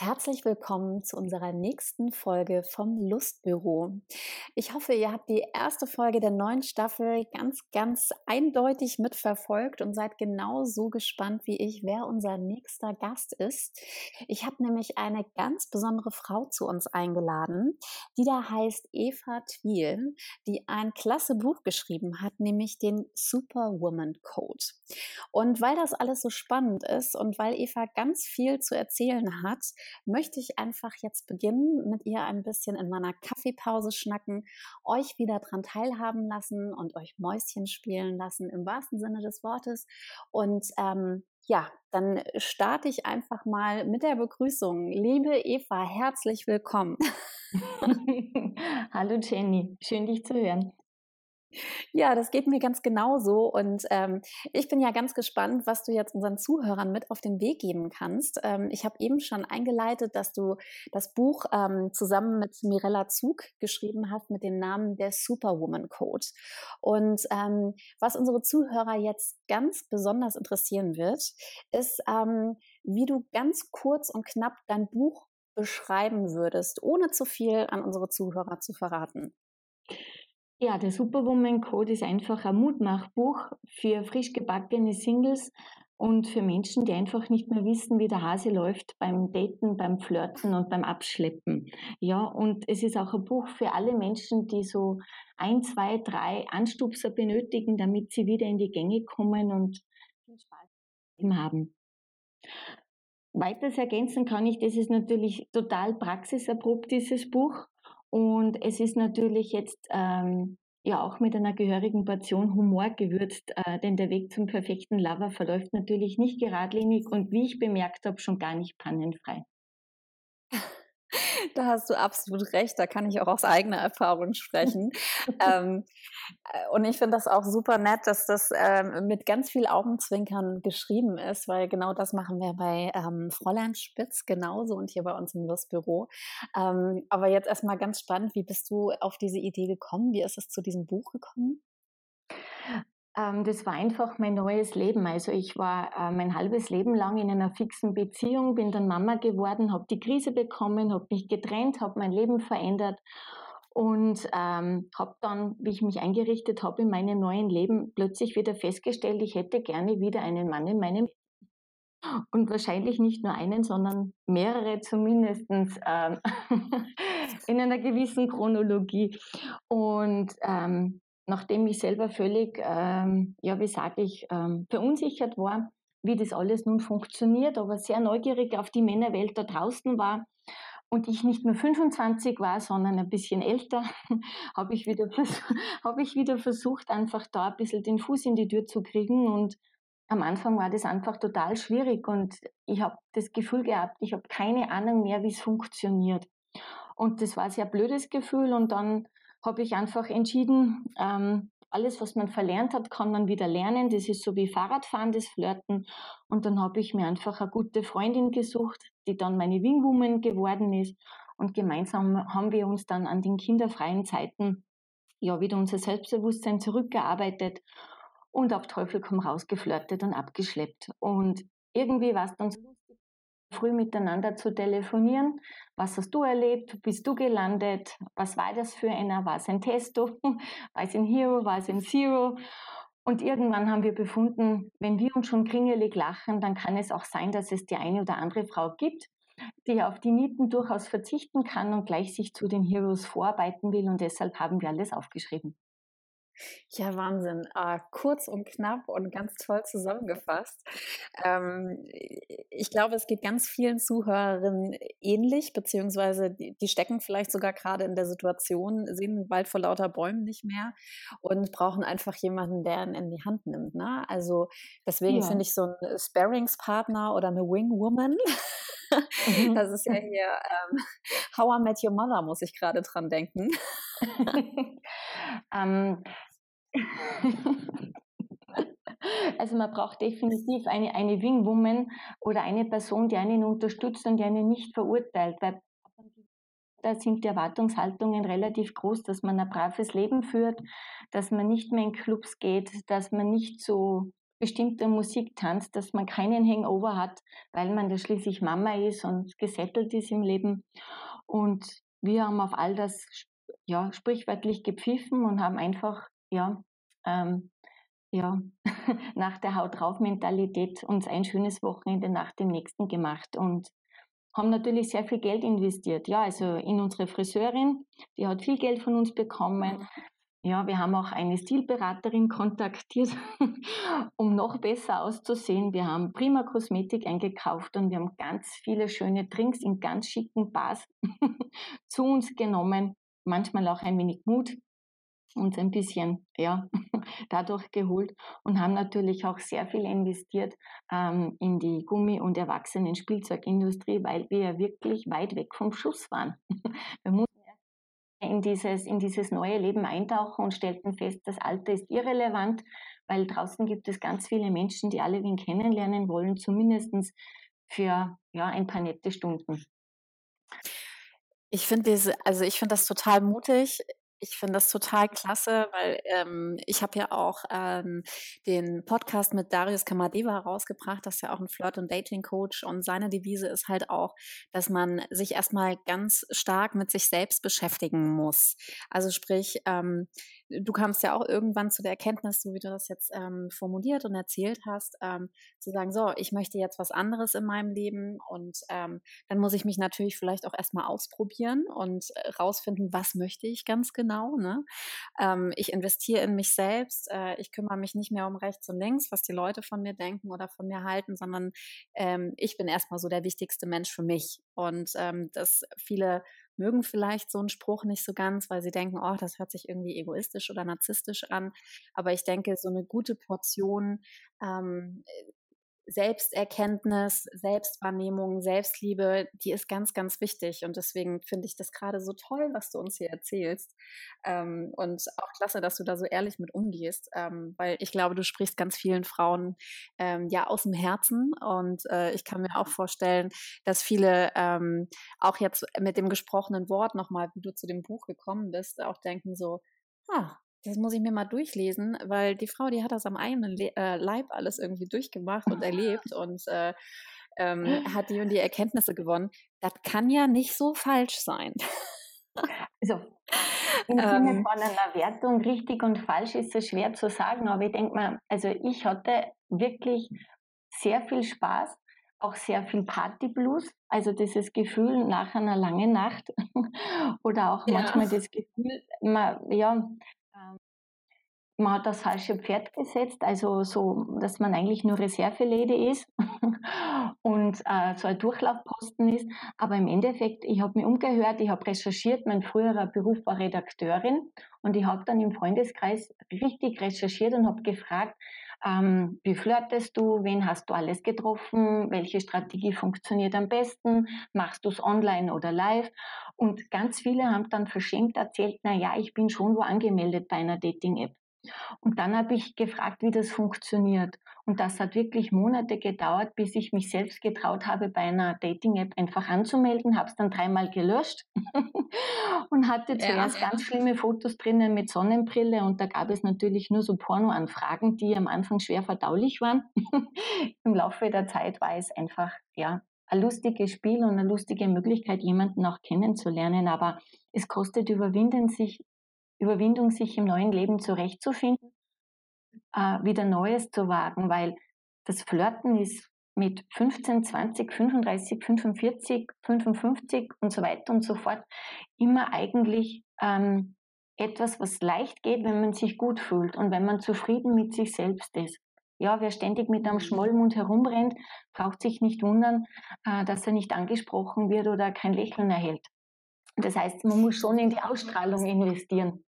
Herzlich willkommen zu unserer nächsten Folge vom Lustbüro. Ich hoffe, ihr habt die erste Folge der neuen Staffel ganz, ganz eindeutig mitverfolgt und seid genauso gespannt wie ich, wer unser nächster Gast ist. Ich habe nämlich eine ganz besondere Frau zu uns eingeladen, die da heißt Eva Twiel, die ein klasse Buch geschrieben hat, nämlich den Superwoman Code. Und weil das alles so spannend ist und weil Eva ganz viel zu erzählen hat, möchte ich einfach jetzt beginnen, mit ihr ein bisschen in meiner Kaffeepause schnacken, euch wieder dran teilhaben lassen und euch Mäuschen spielen lassen im wahrsten Sinne des Wortes. Und ähm, ja, dann starte ich einfach mal mit der Begrüßung. Liebe Eva, herzlich willkommen. Hallo Jenny, schön dich zu hören. Ja, das geht mir ganz genauso. Und ähm, ich bin ja ganz gespannt, was du jetzt unseren Zuhörern mit auf den Weg geben kannst. Ähm, ich habe eben schon eingeleitet, dass du das Buch ähm, zusammen mit Mirella Zug geschrieben hast mit dem Namen der Superwoman Code. Und ähm, was unsere Zuhörer jetzt ganz besonders interessieren wird, ist, ähm, wie du ganz kurz und knapp dein Buch beschreiben würdest, ohne zu viel an unsere Zuhörer zu verraten. Ja, der Superwoman Code ist einfach ein Mutmachbuch für frisch gebackene Singles und für Menschen, die einfach nicht mehr wissen, wie der Hase läuft beim Daten, beim Flirten und beim Abschleppen. Ja, und es ist auch ein Buch für alle Menschen, die so ein, zwei, drei Anstupser benötigen, damit sie wieder in die Gänge kommen und viel Spaß haben. Weiters ergänzen kann ich, das ist natürlich total praxiserprobt, dieses Buch. Und es ist natürlich jetzt ähm, ja auch mit einer gehörigen Portion Humor gewürzt, äh, denn der Weg zum perfekten Lover verläuft natürlich nicht geradlinig und wie ich bemerkt habe, schon gar nicht pannenfrei. Da hast du absolut recht, da kann ich auch aus eigener Erfahrung sprechen. ähm, äh, und ich finde das auch super nett, dass das ähm, mit ganz viel Augenzwinkern geschrieben ist, weil genau das machen wir bei ähm, Fräulein Spitz genauso und hier bei uns im Lustbüro. Ähm, aber jetzt erstmal ganz spannend, wie bist du auf diese Idee gekommen? Wie ist es zu diesem Buch gekommen? Ähm, das war einfach mein neues Leben. Also ich war äh, mein halbes Leben lang in einer fixen Beziehung, bin dann Mama geworden, habe die Krise bekommen, habe mich getrennt, habe mein Leben verändert und ähm, habe dann, wie ich mich eingerichtet habe in meinem neuen Leben, plötzlich wieder festgestellt, ich hätte gerne wieder einen Mann in meinem und wahrscheinlich nicht nur einen, sondern mehrere zumindest ähm, in einer gewissen Chronologie. Und ähm, nachdem ich selber völlig, ähm, ja, wie sage ich, ähm, verunsichert war, wie das alles nun funktioniert, aber sehr neugierig auf die Männerwelt da draußen war und ich nicht mehr 25 war, sondern ein bisschen älter, habe ich, hab ich wieder versucht, einfach da ein bisschen den Fuß in die Tür zu kriegen und am Anfang war das einfach total schwierig und ich habe das Gefühl gehabt, ich habe keine Ahnung mehr, wie es funktioniert. Und das war ein sehr blödes Gefühl und dann habe ich einfach entschieden, ähm, alles, was man verlernt hat, kann man wieder lernen. Das ist so wie Fahrradfahren, das Flirten. Und dann habe ich mir einfach eine gute Freundin gesucht, die dann meine Wingwoman geworden ist. Und gemeinsam haben wir uns dann an den kinderfreien Zeiten ja wieder unser Selbstbewusstsein zurückgearbeitet und auf Teufel komm raus geflirtet und abgeschleppt. Und irgendwie war es dann so früh miteinander zu telefonieren. Was hast du erlebt? Bist du gelandet? Was war das für einer? War es ein Testo? War es ein Hero? War es ein Zero? Und irgendwann haben wir befunden, wenn wir uns schon kringelig lachen, dann kann es auch sein, dass es die eine oder andere Frau gibt, die auf die Mieten durchaus verzichten kann und gleich sich zu den Heroes vorarbeiten will. Und deshalb haben wir alles aufgeschrieben. Ja, Wahnsinn. Äh, kurz und knapp und ganz toll zusammengefasst. Ähm, ich glaube, es geht ganz vielen Zuhörerinnen ähnlich, beziehungsweise die, die stecken vielleicht sogar gerade in der Situation, sehen den Wald vor lauter Bäumen nicht mehr und brauchen einfach jemanden, der ihn in die Hand nimmt. Ne? Also deswegen ja. finde ich so ein Sparingspartner oder eine Wingwoman. Mhm. Das ist ja hier ähm, How I Met Your Mother, muss ich gerade dran denken. ähm, also man braucht definitiv eine, eine Wing-Woman oder eine Person, die einen unterstützt und die einen nicht verurteilt, weil da sind die Erwartungshaltungen relativ groß, dass man ein braves Leben führt, dass man nicht mehr in Clubs geht, dass man nicht so bestimmter Musik tanzt, dass man keinen Hangover hat, weil man ja schließlich Mama ist und gesettelt ist im Leben. Und wir haben auf all das ja, sprichwörtlich gepfiffen und haben einfach ja, ähm, ja, nach der Haut drauf Mentalität uns ein schönes Wochenende nach dem nächsten gemacht und haben natürlich sehr viel Geld investiert. Ja, also in unsere Friseurin, die hat viel Geld von uns bekommen. Mhm. Ja, wir haben auch eine Stilberaterin kontaktiert, um noch besser auszusehen. Wir haben prima Kosmetik eingekauft und wir haben ganz viele schöne Drinks in ganz schicken Bars zu uns genommen. Manchmal auch ein wenig Mut uns ein bisschen ja, dadurch geholt und haben natürlich auch sehr viel investiert ähm, in die Gummi- und Erwachsenen-Spielzeugindustrie, weil wir ja wirklich weit weg vom Schuss waren. wir mussten in dieses, in dieses neue Leben eintauchen und stellten fest, das Alter ist irrelevant, weil draußen gibt es ganz viele Menschen, die alle wen kennenlernen wollen, zumindest für ja, ein paar nette Stunden. Ich finde diese, also ich finde das total mutig. Ich finde das total klasse, weil ähm, ich habe ja auch ähm, den Podcast mit Darius Kamadeva herausgebracht, das ist ja auch ein Flirt- und Dating-Coach und seine Devise ist halt auch, dass man sich erstmal ganz stark mit sich selbst beschäftigen muss. Also sprich, ähm, du kamst ja auch irgendwann zu der Erkenntnis, so wie du das jetzt ähm, formuliert und erzählt hast, ähm, zu sagen, so, ich möchte jetzt was anderes in meinem Leben und ähm, dann muss ich mich natürlich vielleicht auch erstmal ausprobieren und äh, rausfinden, was möchte ich ganz genau. Ne? Ähm, ich investiere in mich selbst, äh, ich kümmere mich nicht mehr um rechts und links, was die Leute von mir denken oder von mir halten, sondern ähm, ich bin erstmal so der wichtigste Mensch für mich. Und ähm, dass viele mögen vielleicht so einen Spruch nicht so ganz, weil sie denken, oh, das hört sich irgendwie egoistisch oder narzisstisch an. Aber ich denke, so eine gute Portion ähm, Selbsterkenntnis, Selbstwahrnehmung, Selbstliebe, die ist ganz, ganz wichtig. Und deswegen finde ich das gerade so toll, was du uns hier erzählst. Ähm, und auch klasse, dass du da so ehrlich mit umgehst, ähm, weil ich glaube, du sprichst ganz vielen Frauen ähm, ja aus dem Herzen. Und äh, ich kann mir auch vorstellen, dass viele ähm, auch jetzt mit dem gesprochenen Wort nochmal, wie du zu dem Buch gekommen bist, auch denken so, ah, das muss ich mir mal durchlesen, weil die Frau, die hat das am eigenen Le äh, Leib alles irgendwie durchgemacht und erlebt und äh, ähm, hat die und die Erkenntnisse gewonnen. Das kann ja nicht so falsch sein. Also im Sinne ähm. von einer Wertung, richtig und falsch ist es schwer zu sagen, aber ich denke mal, also ich hatte wirklich sehr viel Spaß, auch sehr viel Partyblues, also dieses Gefühl nach einer langen Nacht oder auch ja. manchmal das Gefühl, man, ja, man hat das falsche Pferd gesetzt, also so, dass man eigentlich nur Reservelady ist und äh, so ein Durchlaufposten ist. Aber im Endeffekt, ich habe mich umgehört, ich habe recherchiert, mein früherer Beruf war Redakteurin und ich habe dann im Freundeskreis richtig recherchiert und habe gefragt, ähm, wie flirtest du, wen hast du alles getroffen, welche Strategie funktioniert am besten, machst du es online oder live? Und ganz viele haben dann verschämt erzählt, na ja, ich bin schon wo angemeldet bei einer Dating-App. Und dann habe ich gefragt, wie das funktioniert. Und das hat wirklich Monate gedauert, bis ich mich selbst getraut habe, bei einer Dating-App einfach anzumelden, habe es dann dreimal gelöscht und hatte zuerst ja. ganz schlimme Fotos drinnen mit Sonnenbrille und da gab es natürlich nur so Porno-Anfragen, die am Anfang schwer verdaulich waren. Im Laufe der Zeit war es einfach, ja, ein lustiges Spiel und eine lustige Möglichkeit, jemanden auch kennenzulernen, aber es kostet Überwinden, sich Überwindung, sich im neuen Leben zurechtzufinden, äh, wieder Neues zu wagen, weil das Flirten ist mit 15, 20, 35, 45, 55 und so weiter und so fort immer eigentlich ähm, etwas, was leicht geht, wenn man sich gut fühlt und wenn man zufrieden mit sich selbst ist. Ja, wer ständig mit einem mhm. Schmollmund herumrennt, braucht sich nicht wundern, äh, dass er nicht angesprochen wird oder kein Lächeln erhält. Das heißt, man muss schon in die Ausstrahlung investieren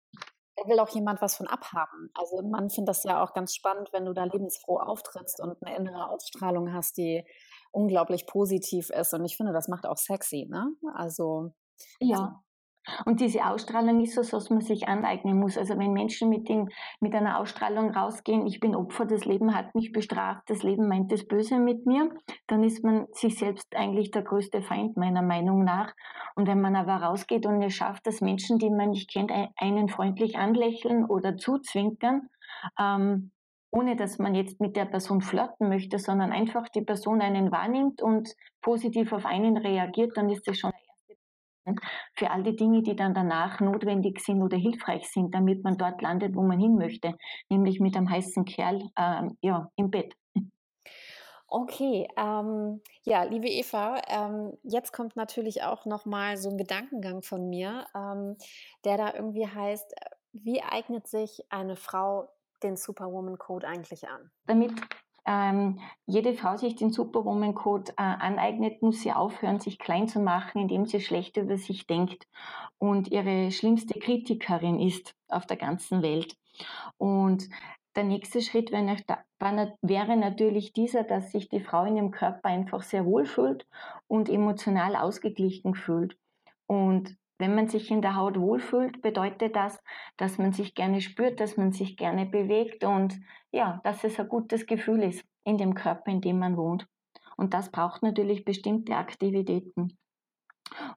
da will auch jemand was von abhaben. Also man findet das ja auch ganz spannend, wenn du da lebensfroh auftrittst und eine innere Ausstrahlung hast, die unglaublich positiv ist. Und ich finde, das macht auch sexy, ne? Also. Ja. Und diese Ausstrahlung ist so, was man sich aneignen muss. Also wenn Menschen mit, dem, mit einer Ausstrahlung rausgehen, ich bin Opfer, das Leben hat mich bestraft, das Leben meint das Böse mit mir, dann ist man sich selbst eigentlich der größte Feind meiner Meinung nach. Und wenn man aber rausgeht und es schafft, dass Menschen, die man nicht kennt, einen freundlich anlächeln oder zuzwinkern, ähm, ohne dass man jetzt mit der Person flirten möchte, sondern einfach die Person einen wahrnimmt und positiv auf einen reagiert, dann ist das schon für all die Dinge, die dann danach notwendig sind oder hilfreich sind, damit man dort landet, wo man hin möchte, nämlich mit einem heißen Kerl äh, ja, im Bett. Okay, ähm, ja, liebe Eva, ähm, jetzt kommt natürlich auch noch mal so ein Gedankengang von mir, ähm, der da irgendwie heißt, äh, wie eignet sich eine Frau den Superwoman Code eigentlich an? Damit ähm, jede Frau sich den Superwoman Code äh, aneignet, muss sie aufhören, sich klein zu machen, indem sie schlecht über sich denkt und ihre schlimmste Kritikerin ist auf der ganzen Welt. Und der nächste Schritt wäre natürlich dieser, dass sich die Frau in ihrem Körper einfach sehr wohl fühlt und emotional ausgeglichen fühlt. Und wenn man sich in der Haut wohlfühlt, bedeutet das, dass man sich gerne spürt, dass man sich gerne bewegt und ja, dass es ein gutes Gefühl ist in dem Körper, in dem man wohnt. Und das braucht natürlich bestimmte Aktivitäten.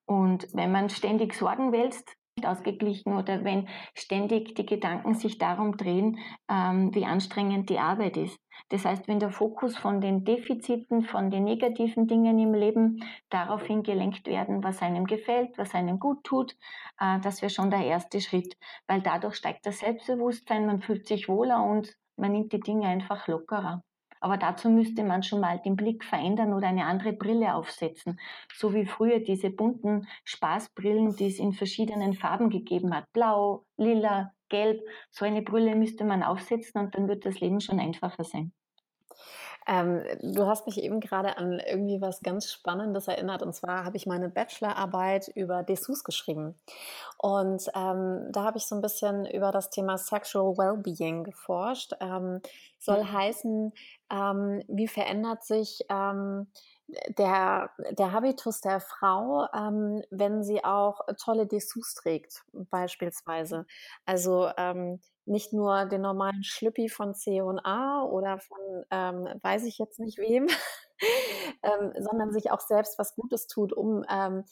Und wenn man ständig Sorgen wälzt, ausgeglichen oder wenn ständig die Gedanken sich darum drehen, ähm, wie anstrengend die Arbeit ist. Das heißt, wenn der Fokus von den Defiziten, von den negativen Dingen im Leben daraufhin gelenkt werden, was einem gefällt, was einem gut tut, äh, das wäre schon der erste Schritt, weil dadurch steigt das Selbstbewusstsein, man fühlt sich wohler und man nimmt die Dinge einfach lockerer. Aber dazu müsste man schon mal den Blick verändern oder eine andere Brille aufsetzen. So wie früher diese bunten Spaßbrillen, die es in verschiedenen Farben gegeben hat. Blau, lila, gelb. So eine Brille müsste man aufsetzen und dann wird das Leben schon einfacher sein. Ähm, du hast mich eben gerade an irgendwie was ganz Spannendes erinnert. Und zwar habe ich meine Bachelorarbeit über Dessous geschrieben. Und ähm, da habe ich so ein bisschen über das Thema Sexual Wellbeing geforscht. Ähm, soll mhm. heißen, ähm, wie verändert sich ähm, der, der Habitus der Frau, ähm, wenn sie auch tolle Dessous trägt, beispielsweise. Also ähm, nicht nur den normalen Schlüppi von C&A oder von ähm, weiß ich jetzt nicht wem, ähm, sondern sich auch selbst was Gutes tut, um ähm,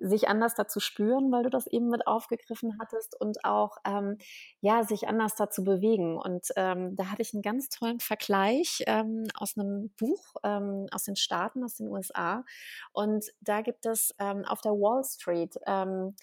sich anders dazu spüren, weil du das eben mit aufgegriffen hattest und auch ähm, ja sich anders dazu bewegen. Und ähm, da hatte ich einen ganz tollen Vergleich ähm, aus einem Buch ähm, aus den Staaten, aus den USA. Und da gibt es ähm, auf der Wall Street ähm,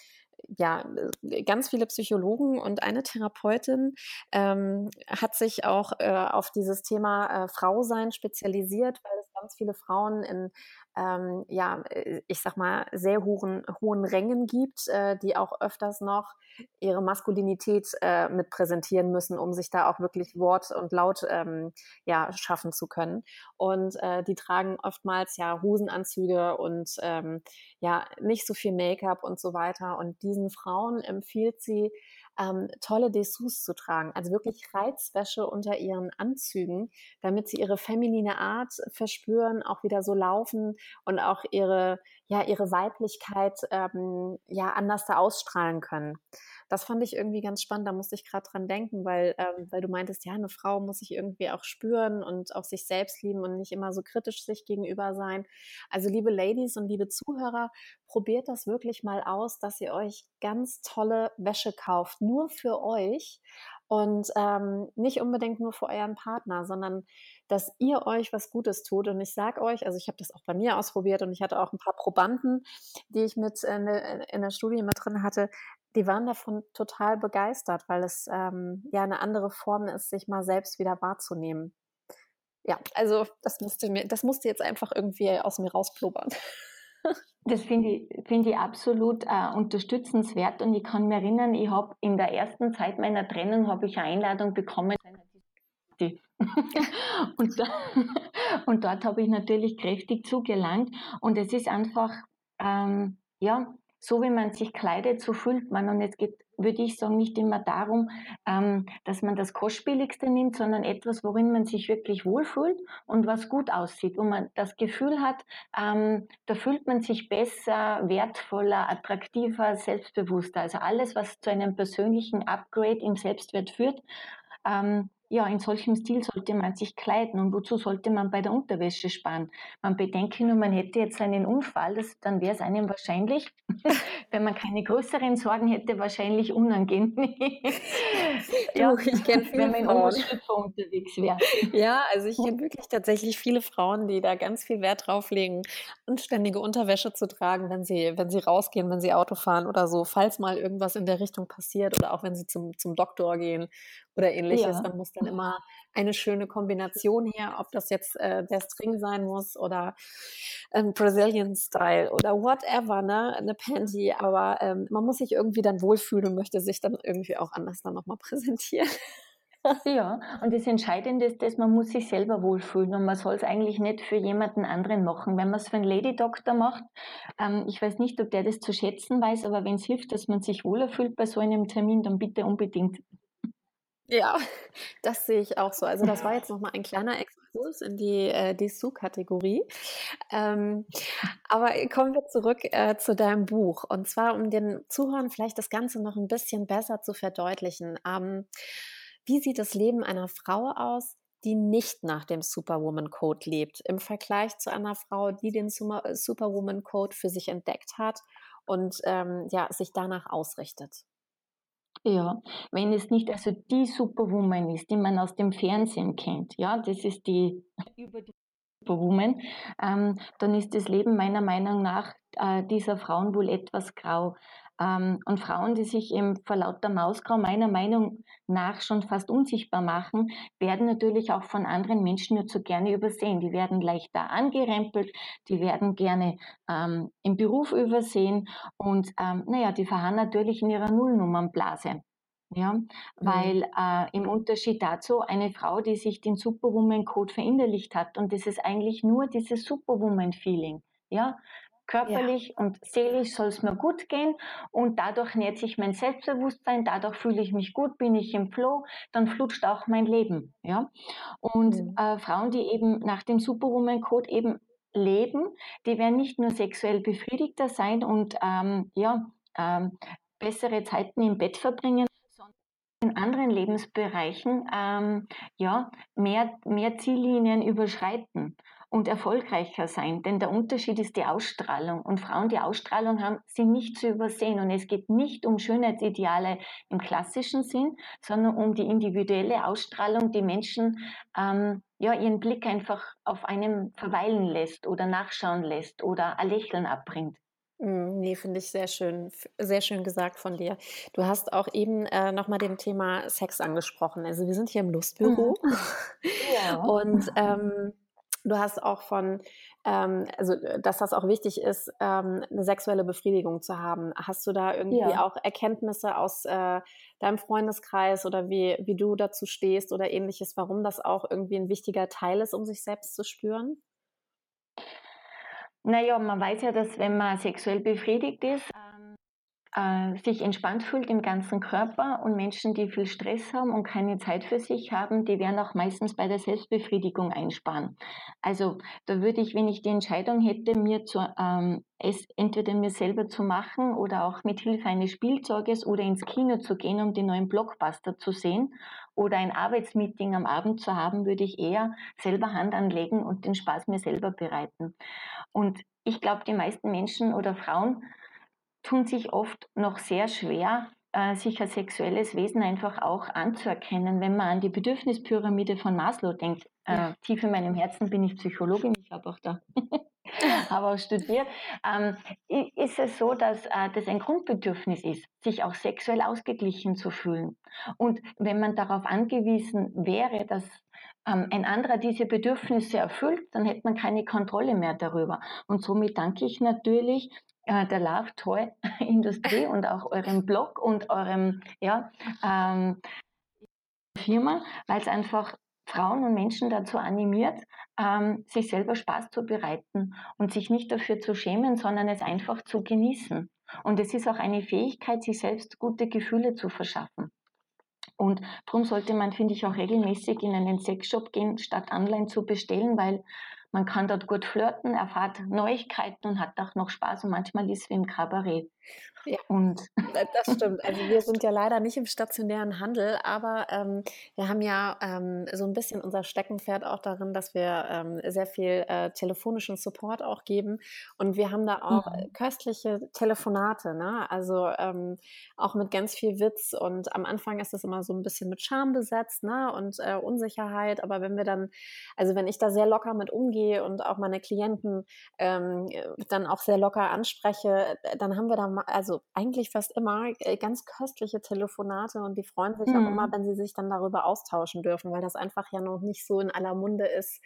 ja, äh, ganz viele Psychologen und eine Therapeutin ähm, hat sich auch äh, auf dieses Thema äh, Frausein spezialisiert, weil es ganz viele Frauen in ähm, ja, äh, ich sag mal, sehr hohen, hohen Rängen gibt, äh, die auch öfters noch ihre Maskulinität äh, mit präsentieren müssen, um sich da auch wirklich Wort und Laut ähm, ja, schaffen zu können. Und äh, die tragen oftmals ja Hosenanzüge und ähm, ja, nicht so viel Make-up und so weiter. Und diesen Frauen empfiehlt sie, ähm, tolle Dessous zu tragen, also wirklich Reizwäsche unter ihren Anzügen, damit sie ihre feminine Art verspüren, auch wieder so laufen und auch ihre, ja, ihre Weiblichkeit ähm, ja anders da ausstrahlen können das fand ich irgendwie ganz spannend. Da musste ich gerade dran denken, weil, ähm, weil du meintest, ja, eine Frau muss sich irgendwie auch spüren und auch sich selbst lieben und nicht immer so kritisch sich gegenüber sein. Also liebe Ladies und liebe Zuhörer, probiert das wirklich mal aus, dass ihr euch ganz tolle Wäsche kauft, nur für euch und ähm, nicht unbedingt nur für euren Partner, sondern dass ihr euch was Gutes tut. Und ich sage euch, also ich habe das auch bei mir ausprobiert und ich hatte auch ein paar Probanden, die ich mit in, in der Studie mit drin hatte, die waren davon total begeistert, weil es ähm, ja eine andere Form ist, sich mal selbst wieder wahrzunehmen. Ja, also das musste mir, das musste jetzt einfach irgendwie aus mir rausplubbern. Das finde ich, find ich absolut äh, unterstützenswert und ich kann mich erinnern, ich habe in der ersten Zeit meiner Trennung habe ich eine Einladung bekommen. und, da, und dort habe ich natürlich kräftig zugelangt und es ist einfach, ähm, ja, so wie man sich kleidet, so fühlt man. Und es geht, würde ich sagen, nicht immer darum, ähm, dass man das Kostspieligste nimmt, sondern etwas, worin man sich wirklich wohlfühlt und was gut aussieht, wo man das Gefühl hat, ähm, da fühlt man sich besser, wertvoller, attraktiver, selbstbewusster. Also alles, was zu einem persönlichen Upgrade im Selbstwert führt, ähm, ja, in solchem Stil sollte man sich kleiden und wozu sollte man bei der Unterwäsche sparen? Man bedenke nur, man hätte jetzt einen Unfall, das, dann wäre es einem wahrscheinlich, wenn man keine größeren Sorgen hätte, wahrscheinlich unangenehm. ja, ich kenne viele wenn man Frauen. unterwegs wäre. Ja, also ich kenne wirklich tatsächlich viele Frauen, die da ganz viel Wert drauf legen, anständige Unterwäsche zu tragen, wenn sie, wenn sie rausgehen, wenn sie Auto fahren oder so, falls mal irgendwas in der Richtung passiert oder auch wenn sie zum, zum Doktor gehen oder ähnliches, ja. dann muss dann immer eine schöne Kombination her, ob das jetzt äh, der String sein muss oder ein Brazilian Style oder whatever, ne, eine Panty, aber ähm, man muss sich irgendwie dann wohlfühlen und möchte sich dann irgendwie auch anders dann nochmal präsentieren. Ja, und das Entscheidende ist, dass man muss sich selber wohlfühlen und man soll es eigentlich nicht für jemanden anderen machen. Wenn man es für einen Lady Doctor macht, ähm, ich weiß nicht, ob der das zu schätzen weiß, aber wenn es hilft, dass man sich wohler fühlt bei so einem Termin, dann bitte unbedingt. Ja, das sehe ich auch so. Also das war jetzt nochmal ein kleiner Exkurs in die äh, Dessous-Kategorie. Ähm, aber kommen wir zurück äh, zu deinem Buch. Und zwar, um den Zuhörern vielleicht das Ganze noch ein bisschen besser zu verdeutlichen. Ähm, wie sieht das Leben einer Frau aus, die nicht nach dem Superwoman Code lebt, im Vergleich zu einer Frau, die den Superwoman Code für sich entdeckt hat und ähm, ja, sich danach ausrichtet? Ja, wenn es nicht also die Superwoman ist, die man aus dem Fernsehen kennt, ja, das ist die über die Superwoman, ähm, dann ist das Leben meiner Meinung nach äh, dieser Frauen wohl etwas grau. Ähm, und Frauen, die sich eben vor lauter Mausgrau meiner Meinung nach schon fast unsichtbar machen, werden natürlich auch von anderen Menschen nur zu gerne übersehen. Die werden leichter angerempelt, die werden gerne ähm, im Beruf übersehen und ähm, naja, die verharren natürlich in ihrer Nullnummernblase. Ja, mhm. weil äh, im Unterschied dazu eine Frau, die sich den Superwoman-Code verinnerlicht hat und das ist eigentlich nur dieses Superwoman-Feeling. Ja, Körperlich ja. und seelisch soll es mir gut gehen und dadurch nährt sich mein Selbstbewusstsein, dadurch fühle ich mich gut, bin ich im Flow, dann flutscht auch mein Leben. Ja? Und mhm. äh, Frauen, die eben nach dem Superwoman-Code eben leben, die werden nicht nur sexuell befriedigter sein und ähm, ja, ähm, bessere Zeiten im Bett verbringen, sondern in anderen Lebensbereichen ähm, ja, mehr, mehr Ziellinien überschreiten und erfolgreicher sein. Denn der Unterschied ist die Ausstrahlung. Und Frauen, die Ausstrahlung haben, sind nicht zu übersehen. Und es geht nicht um Schönheitsideale im klassischen Sinn, sondern um die individuelle Ausstrahlung, die Menschen ähm, ja, ihren Blick einfach auf einem verweilen lässt oder nachschauen lässt oder ein Lächeln abbringt. Hm, nee, finde ich sehr schön, sehr schön gesagt von dir. Du hast auch eben äh, nochmal dem Thema Sex angesprochen. Also wir sind hier im Lustbüro mhm. ja. und ähm, Du hast auch von, ähm, also äh, dass das auch wichtig ist, ähm, eine sexuelle Befriedigung zu haben. Hast du da irgendwie ja. auch Erkenntnisse aus äh, deinem Freundeskreis oder wie, wie du dazu stehst oder ähnliches, warum das auch irgendwie ein wichtiger Teil ist, um sich selbst zu spüren? Naja, man weiß ja, dass wenn man sexuell befriedigt ist, äh, sich entspannt fühlt im ganzen Körper und Menschen, die viel Stress haben und keine Zeit für sich haben, die werden auch meistens bei der Selbstbefriedigung einsparen. Also da würde ich, wenn ich die Entscheidung hätte, mir zu, ähm, es entweder mir selber zu machen oder auch mit Hilfe eines Spielzeuges oder ins Kino zu gehen, um den neuen Blockbuster zu sehen oder ein Arbeitsmeeting am Abend zu haben, würde ich eher selber Hand anlegen und den Spaß mir selber bereiten. Und ich glaube, die meisten Menschen oder Frauen tun sich oft noch sehr schwer, äh, sich als sexuelles Wesen einfach auch anzuerkennen. Wenn man an die Bedürfnispyramide von Maslow denkt, äh, ja. tief in meinem Herzen bin ich Psychologin, ich habe auch da aber auch studiert, ähm, ist es so, dass äh, das ein Grundbedürfnis ist, sich auch sexuell ausgeglichen zu fühlen. Und wenn man darauf angewiesen wäre, dass ähm, ein anderer diese Bedürfnisse erfüllt, dann hätte man keine Kontrolle mehr darüber. Und somit danke ich natürlich äh, der Love Toy Industrie und auch eurem Blog und eurem ja, ähm, Firma, weil es einfach Frauen und Menschen dazu animiert, ähm, sich selber Spaß zu bereiten und sich nicht dafür zu schämen, sondern es einfach zu genießen. Und es ist auch eine Fähigkeit, sich selbst gute Gefühle zu verschaffen. Und darum sollte man, finde ich, auch regelmäßig in einen Sexshop gehen, statt online zu bestellen, weil Man kann dort gut flirten, erfahrt Neuigkeiten und hat auch noch Spaß und manchmal ist es wie im Kabarett. Ja, und äh, das stimmt. Also wir sind ja leider nicht im stationären Handel, aber ähm, wir haben ja ähm, so ein bisschen unser Steckenpferd auch darin, dass wir ähm, sehr viel äh, telefonischen Support auch geben und wir haben da auch mhm. köstliche Telefonate, ne? Also ähm, auch mit ganz viel Witz und am Anfang ist es immer so ein bisschen mit Charme besetzt, ne? Und äh, Unsicherheit, aber wenn wir dann, also wenn ich da sehr locker mit umgehe und auch meine Klienten ähm, dann auch sehr locker anspreche, dann haben wir da, also eigentlich fast immer äh, ganz köstliche Telefonate und die freuen sich mhm. auch immer, mhm. wenn sie sich dann darüber austauschen dürfen, weil das einfach ja noch nicht so in aller Munde ist,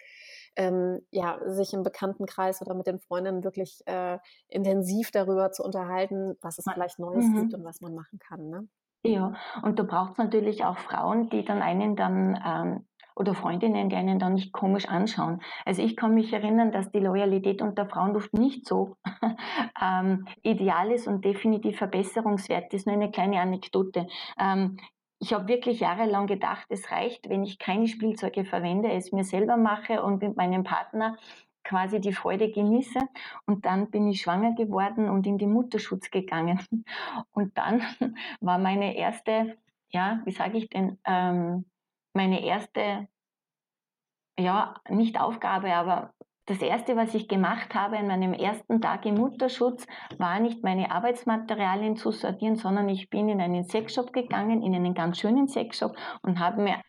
ähm, ja, sich im Bekanntenkreis oder mit den Freundinnen wirklich äh, intensiv darüber zu unterhalten, was es vielleicht Neues mhm. gibt und was man machen kann. Ne? Ja, und da braucht es natürlich auch Frauen, die dann einen dann ähm, oder Freundinnen, die einen dann nicht komisch anschauen. Also ich kann mich erinnern, dass die Loyalität unter Frauenluft nicht so ähm, ideal ist und definitiv verbesserungswert ist. Nur eine kleine Anekdote. Ähm, ich habe wirklich jahrelang gedacht, es reicht, wenn ich keine Spielzeuge verwende, es mir selber mache und mit meinem Partner quasi die Freude genieße. Und dann bin ich schwanger geworden und in den Mutterschutz gegangen. Und dann war meine erste, ja, wie sage ich denn, ähm, meine erste, ja, nicht Aufgabe, aber das erste, was ich gemacht habe in meinem ersten Tag im Mutterschutz, war nicht meine Arbeitsmaterialien zu sortieren, sondern ich bin in einen Sexshop gegangen, in einen ganz schönen Sexshop und habe mir einen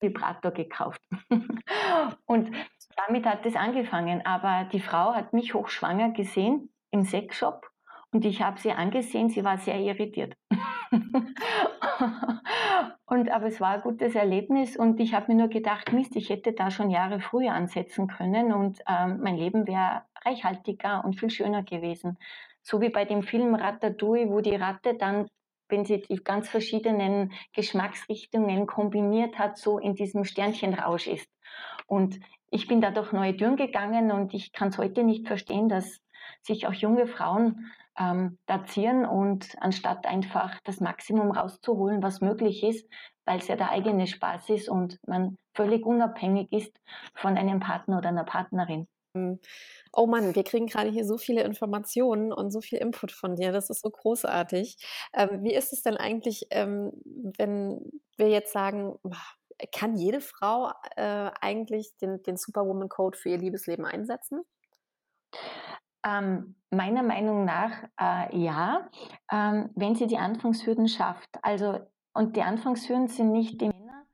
Vibrator gekauft. und damit hat es angefangen. Aber die Frau hat mich hochschwanger gesehen im Sexshop und ich habe sie angesehen, sie war sehr irritiert. und, aber es war ein gutes Erlebnis und ich habe mir nur gedacht, Mist, ich hätte da schon Jahre früher ansetzen können und ähm, mein Leben wäre reichhaltiger und viel schöner gewesen. So wie bei dem Film Ratatouille, wo die Ratte dann, wenn sie die ganz verschiedenen Geschmacksrichtungen kombiniert hat, so in diesem Sternchenrausch ist. Und ich bin da durch neue Türen gegangen und ich kann es heute nicht verstehen, dass sich auch junge Frauen ähm, dazieren und anstatt einfach das Maximum rauszuholen, was möglich ist, weil es ja der eigene Spaß ist und man völlig unabhängig ist von einem Partner oder einer Partnerin. Hm. Oh Mann, wir kriegen gerade hier so viele Informationen und so viel Input von dir. Das ist so großartig. Ähm, wie ist es denn eigentlich, ähm, wenn wir jetzt sagen, kann jede Frau äh, eigentlich den, den Superwoman Code für ihr Liebesleben einsetzen? Ähm, meiner Meinung nach äh, ja, ähm, wenn sie die Anfangshürden schafft. Also, und die Anfangshürden sind nicht die Männer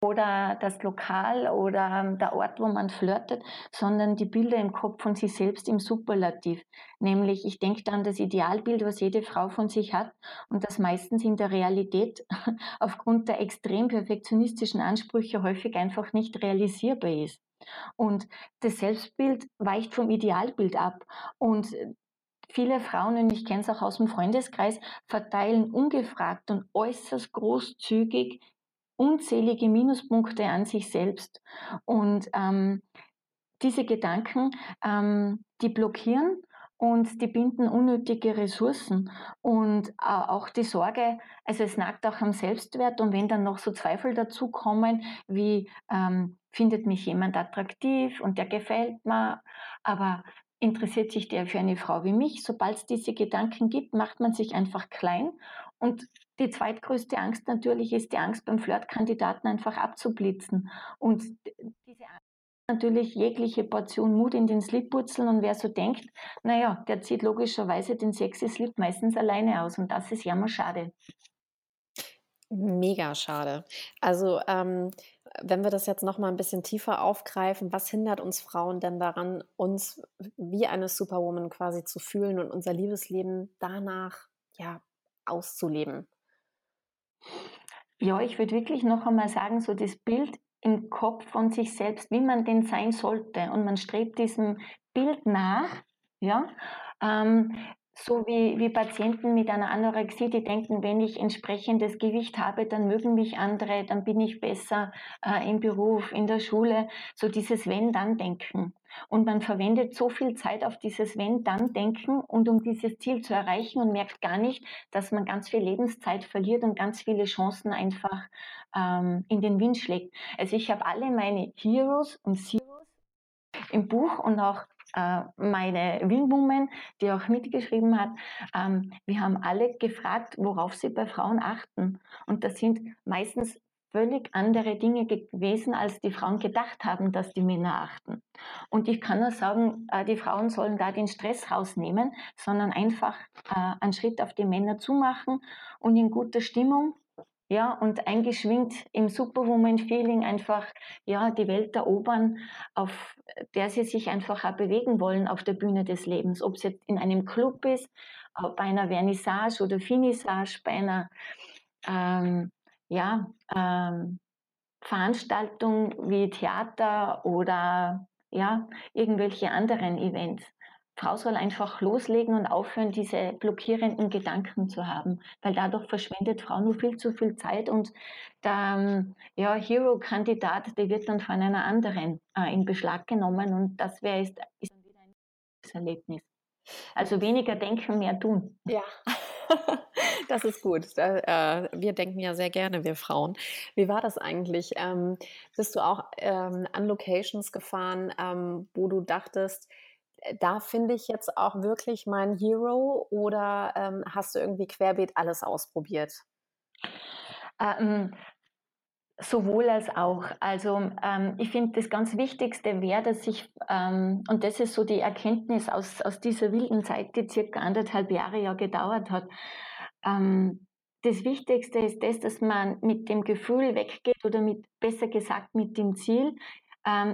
oder das Lokal oder ähm, der Ort, wo man flirtet, sondern die Bilder im Kopf von sich selbst im Superlativ. Nämlich, ich denke dann das Idealbild, was jede Frau von sich hat und das meistens in der Realität aufgrund der extrem perfektionistischen Ansprüche häufig einfach nicht realisierbar ist. Und das Selbstbild weicht vom Idealbild ab. Und viele Frauen, und ich kenne es auch aus dem Freundeskreis, verteilen ungefragt und äußerst großzügig unzählige Minuspunkte an sich selbst. Und ähm, diese Gedanken, ähm, die blockieren und die binden unnötige Ressourcen und äh, auch die Sorge, also es nagt auch am Selbstwert und wenn dann noch so Zweifel dazukommen, wie ähm, findet mich jemand attraktiv und der gefällt mir, aber interessiert sich der für eine Frau wie mich? Sobald es diese Gedanken gibt, macht man sich einfach klein und die zweitgrößte Angst natürlich ist die Angst beim Flirtkandidaten einfach abzublitzen und diese Angst natürlich jegliche Portion Mut in den Slip putzeln und wer so denkt, naja, der zieht logischerweise den sexy Slip meistens alleine aus und das ist jammer schade. Mega schade. Also ähm, wenn wir das jetzt noch mal ein bisschen tiefer aufgreifen, was hindert uns Frauen denn daran, uns wie eine Superwoman quasi zu fühlen und unser Liebesleben danach ja auszuleben? Ja, ich würde wirklich noch einmal sagen, so das Bild im Kopf von sich selbst, wie man denn sein sollte. Und man strebt diesem Bild nach, ja. Ähm, so wie, wie Patienten mit einer Anorexie, die denken, wenn ich entsprechendes Gewicht habe, dann mögen mich andere, dann bin ich besser äh, im Beruf, in der Schule. So dieses Wenn-Dann-Denken. Und man verwendet so viel Zeit auf dieses Wenn-Dann-Denken und um dieses Ziel zu erreichen und merkt gar nicht, dass man ganz viel Lebenszeit verliert und ganz viele Chancen einfach ähm, in den Wind schlägt. Also ich habe alle meine Heroes und Zeros im Buch und auch äh, meine Wingwoman, die auch mitgeschrieben hat, ähm, wir haben alle gefragt, worauf sie bei Frauen achten. Und das sind meistens völlig andere Dinge gewesen, als die Frauen gedacht haben, dass die Männer achten. Und ich kann nur sagen, äh, die Frauen sollen da den Stress rausnehmen, sondern einfach äh, einen Schritt auf die Männer zumachen und in guter Stimmung ja, und eingeschwingt im Superwoman-Feeling einfach, ja, die Welt erobern, auf der sie sich einfach auch bewegen wollen auf der Bühne des Lebens. Ob es jetzt in einem Club ist, bei einer Vernissage oder Finissage, bei einer, ähm, ja, ähm, Veranstaltung wie Theater oder ja, irgendwelche anderen Events. Frau soll einfach loslegen und aufhören, diese blockierenden Gedanken zu haben, weil dadurch verschwendet Frau nur viel zu viel Zeit und der ähm, ja, Hero-Kandidat, der wird dann von einer anderen äh, in Beschlag genommen und das wäre ist, ist wieder ein Erlebnis. Also weniger denken, mehr tun. Ja. Das ist gut. Äh, wir denken ja sehr gerne, wir Frauen. Wie war das eigentlich? Ähm, bist du auch ähm, an Locations gefahren, ähm, wo du dachtest, da finde ich jetzt auch wirklich meinen Hero oder ähm, hast du irgendwie querbeet alles ausprobiert? Ähm, sowohl als auch. Also ähm, ich finde, das ganz Wichtigste wäre, dass ich, ähm, und das ist so die Erkenntnis aus, aus dieser wilden Zeit, die circa anderthalb Jahre ja gedauert hat. Ähm, das Wichtigste ist das, dass man mit dem Gefühl weggeht oder mit, besser gesagt, mit dem Ziel,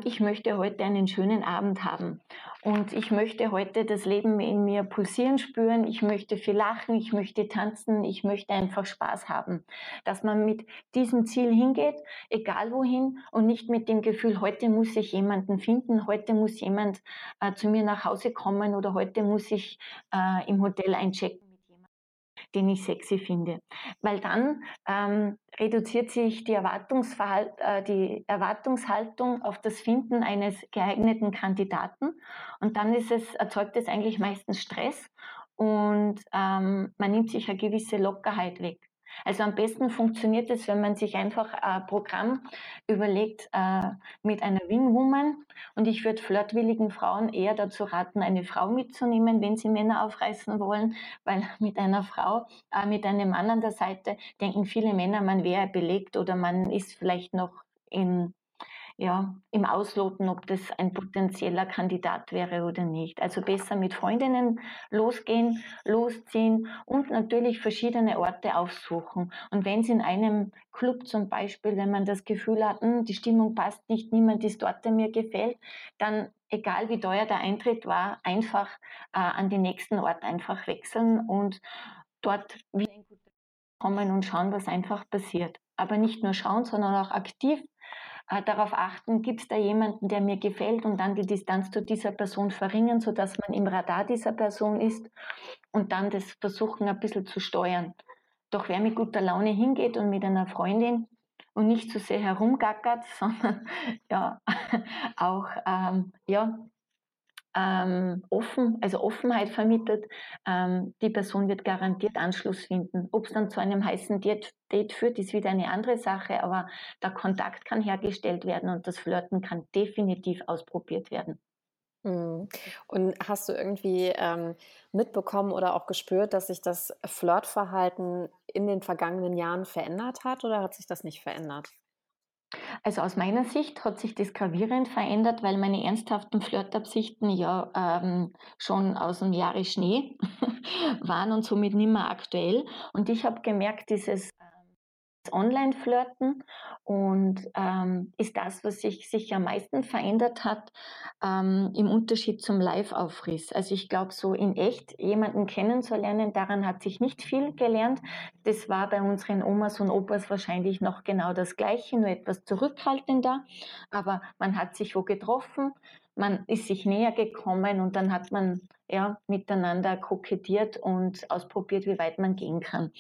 ich möchte heute einen schönen Abend haben. Und ich möchte heute das Leben in mir pulsieren spüren, ich möchte viel lachen, ich möchte tanzen, ich möchte einfach Spaß haben. Dass man mit diesem Ziel hingeht, egal wohin und nicht mit dem Gefühl, heute muss ich jemanden finden, heute muss jemand äh, zu mir nach Hause kommen oder heute muss ich äh, im Hotel einchecken den ich sexy finde. Weil dann ähm, reduziert sich die, äh, die Erwartungshaltung auf das Finden eines geeigneten Kandidaten und dann ist es, erzeugt es eigentlich meistens Stress und ähm, man nimmt sich eine gewisse Lockerheit weg. Also am besten funktioniert es, wenn man sich einfach ein Programm überlegt äh, mit einer Wingwoman. Und ich würde flirtwilligen Frauen eher dazu raten, eine Frau mitzunehmen, wenn sie Männer aufreißen wollen, weil mit einer Frau, äh, mit einem Mann an der Seite denken viele Männer, man wäre belegt oder man ist vielleicht noch in ja, im Ausloten, ob das ein potenzieller Kandidat wäre oder nicht. Also besser mit Freundinnen losgehen, losziehen und natürlich verschiedene Orte aufsuchen. Und wenn es in einem Club zum Beispiel, wenn man das Gefühl hat, hm, die Stimmung passt nicht, niemand ist dort, der mir gefällt, dann egal wie teuer der Eintritt war, einfach äh, an den nächsten Ort einfach wechseln und dort wieder kommen und schauen, was einfach passiert. Aber nicht nur schauen, sondern auch aktiv äh, darauf achten, gibt es da jemanden, der mir gefällt und dann die Distanz zu dieser Person verringern, sodass man im Radar dieser Person ist und dann das versuchen ein bisschen zu steuern. Doch wer mit guter Laune hingeht und mit einer Freundin und nicht zu so sehr herumgackert, sondern ja auch ähm, ja, ähm, offen, also Offenheit vermittelt, ähm, die Person wird garantiert Anschluss finden. Ob es dann zu einem heißen Date, führt, ist wieder eine andere Sache, aber der Kontakt kann hergestellt werden und das Flirten kann definitiv ausprobiert werden. Mhm. Und hast du irgendwie ähm, mitbekommen oder auch gespürt, dass sich das Flirtverhalten in den vergangenen Jahren verändert hat oder hat sich das nicht verändert? Also aus meiner Sicht hat sich das gravierend verändert, weil meine ernsthaften Flirtabsichten ja ähm, schon aus dem Jahre Schnee waren und somit nicht mehr aktuell. Und ich habe gemerkt, dieses Online-Flirten und ähm, ist das, was sich, sich am meisten verändert hat, ähm, im Unterschied zum Live-Aufriss. Also ich glaube, so in echt jemanden kennenzulernen, daran hat sich nicht viel gelernt. Das war bei unseren Omas und Opas wahrscheinlich noch genau das Gleiche, nur etwas zurückhaltender. Aber man hat sich wo getroffen, man ist sich näher gekommen und dann hat man ja miteinander kokettiert und ausprobiert, wie weit man gehen kann.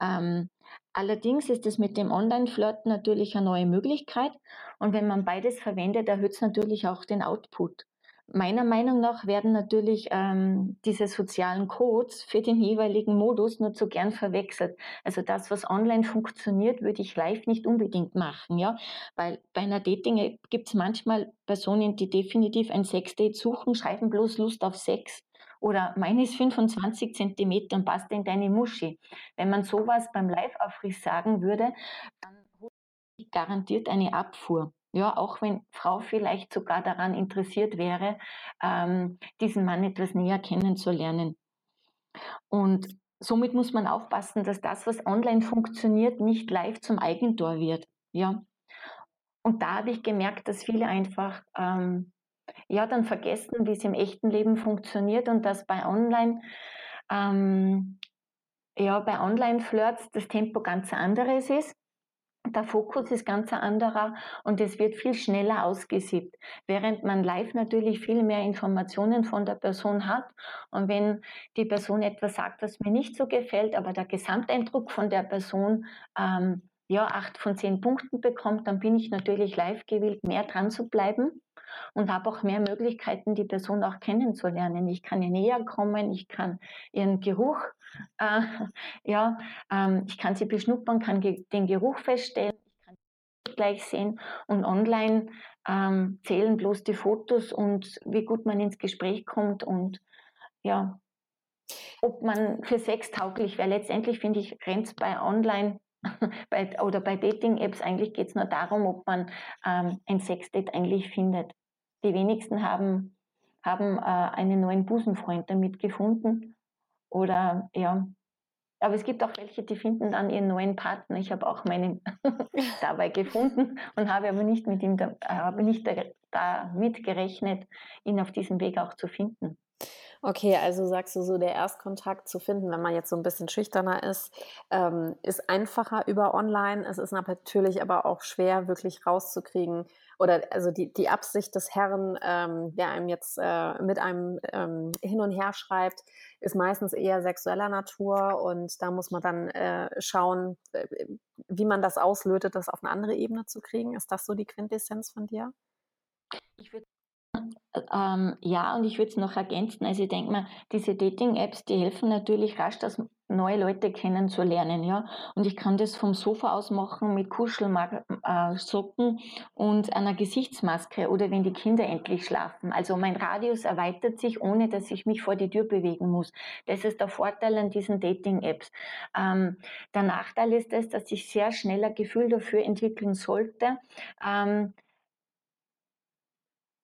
Ähm, Allerdings ist es mit dem Online-Flirt natürlich eine neue Möglichkeit und wenn man beides verwendet, erhöht es natürlich auch den Output. Meiner Meinung nach werden natürlich ähm, diese sozialen Codes für den jeweiligen Modus nur zu gern verwechselt. Also das, was online funktioniert, würde ich live nicht unbedingt machen, ja. Weil bei einer Dating-App gibt es manchmal Personen, die definitiv ein Sexdate suchen, schreiben bloß Lust auf Sex. Oder meine ist 25 Zentimeter und passt in deine Muschi. Wenn man sowas beim Live-Aufriss sagen würde, dann garantiert eine Abfuhr. Ja, auch wenn Frau vielleicht sogar daran interessiert wäre, ähm, diesen Mann etwas näher kennenzulernen. Und somit muss man aufpassen, dass das, was online funktioniert, nicht live zum Eigentor wird. Ja. Und da habe ich gemerkt, dass viele einfach ähm, ja dann vergessen, wie es im echten Leben funktioniert und dass bei online ähm, ja bei Online-Flirts das Tempo ganz anderes ist der Fokus ist ganz ein anderer und es wird viel schneller ausgesiebt, während man live natürlich viel mehr Informationen von der Person hat. Und wenn die Person etwas sagt, was mir nicht so gefällt, aber der Gesamteindruck von der Person ähm, ja acht von zehn Punkten bekommt, dann bin ich natürlich live gewillt, mehr dran zu bleiben und habe auch mehr Möglichkeiten, die Person auch kennenzulernen. Ich kann ihr näher kommen, ich kann ihren Geruch, äh, ja, ähm, ich kann sie beschnuppern, kann den Geruch feststellen, ich kann gleich sehen und online ähm, zählen bloß die Fotos und wie gut man ins Gespräch kommt und ja, ob man für Sex tauglich wäre. Letztendlich finde ich, rennt bei Online bei, oder bei Dating-Apps eigentlich geht es nur darum, ob man ähm, ein Sexdate eigentlich findet. Die wenigsten haben, haben äh, einen neuen Busenfreund damit gefunden. Oder ja. Aber es gibt auch welche, die finden dann ihren neuen Partner. Ich habe auch meinen dabei gefunden und habe aber nicht mit ihm, da, habe nicht damit gerechnet, ihn auf diesem Weg auch zu finden. Okay, also sagst du so, der Erstkontakt zu finden, wenn man jetzt so ein bisschen schüchterner ist, ähm, ist einfacher über online. Es ist natürlich aber auch schwer, wirklich rauszukriegen oder also die, die Absicht des Herrn, ähm, der einem jetzt äh, mit einem ähm, hin und her schreibt, ist meistens eher sexueller Natur und da muss man dann äh, schauen, äh, wie man das auslötet, das auf eine andere Ebene zu kriegen. Ist das so die Quintessenz von dir? Ich würde ähm, ja, und ich würde es noch ergänzen. Also ich denke mal, diese Dating-Apps, die helfen natürlich rasch, dass neue Leute kennenzulernen, ja. Und ich kann das vom Sofa aus machen mit Kuschelsocken äh, und einer Gesichtsmaske oder wenn die Kinder endlich schlafen. Also mein Radius erweitert sich, ohne dass ich mich vor die Tür bewegen muss. Das ist der Vorteil an diesen Dating-Apps. Ähm, der Nachteil ist es, dass ich sehr schnell ein Gefühl dafür entwickeln sollte, ähm,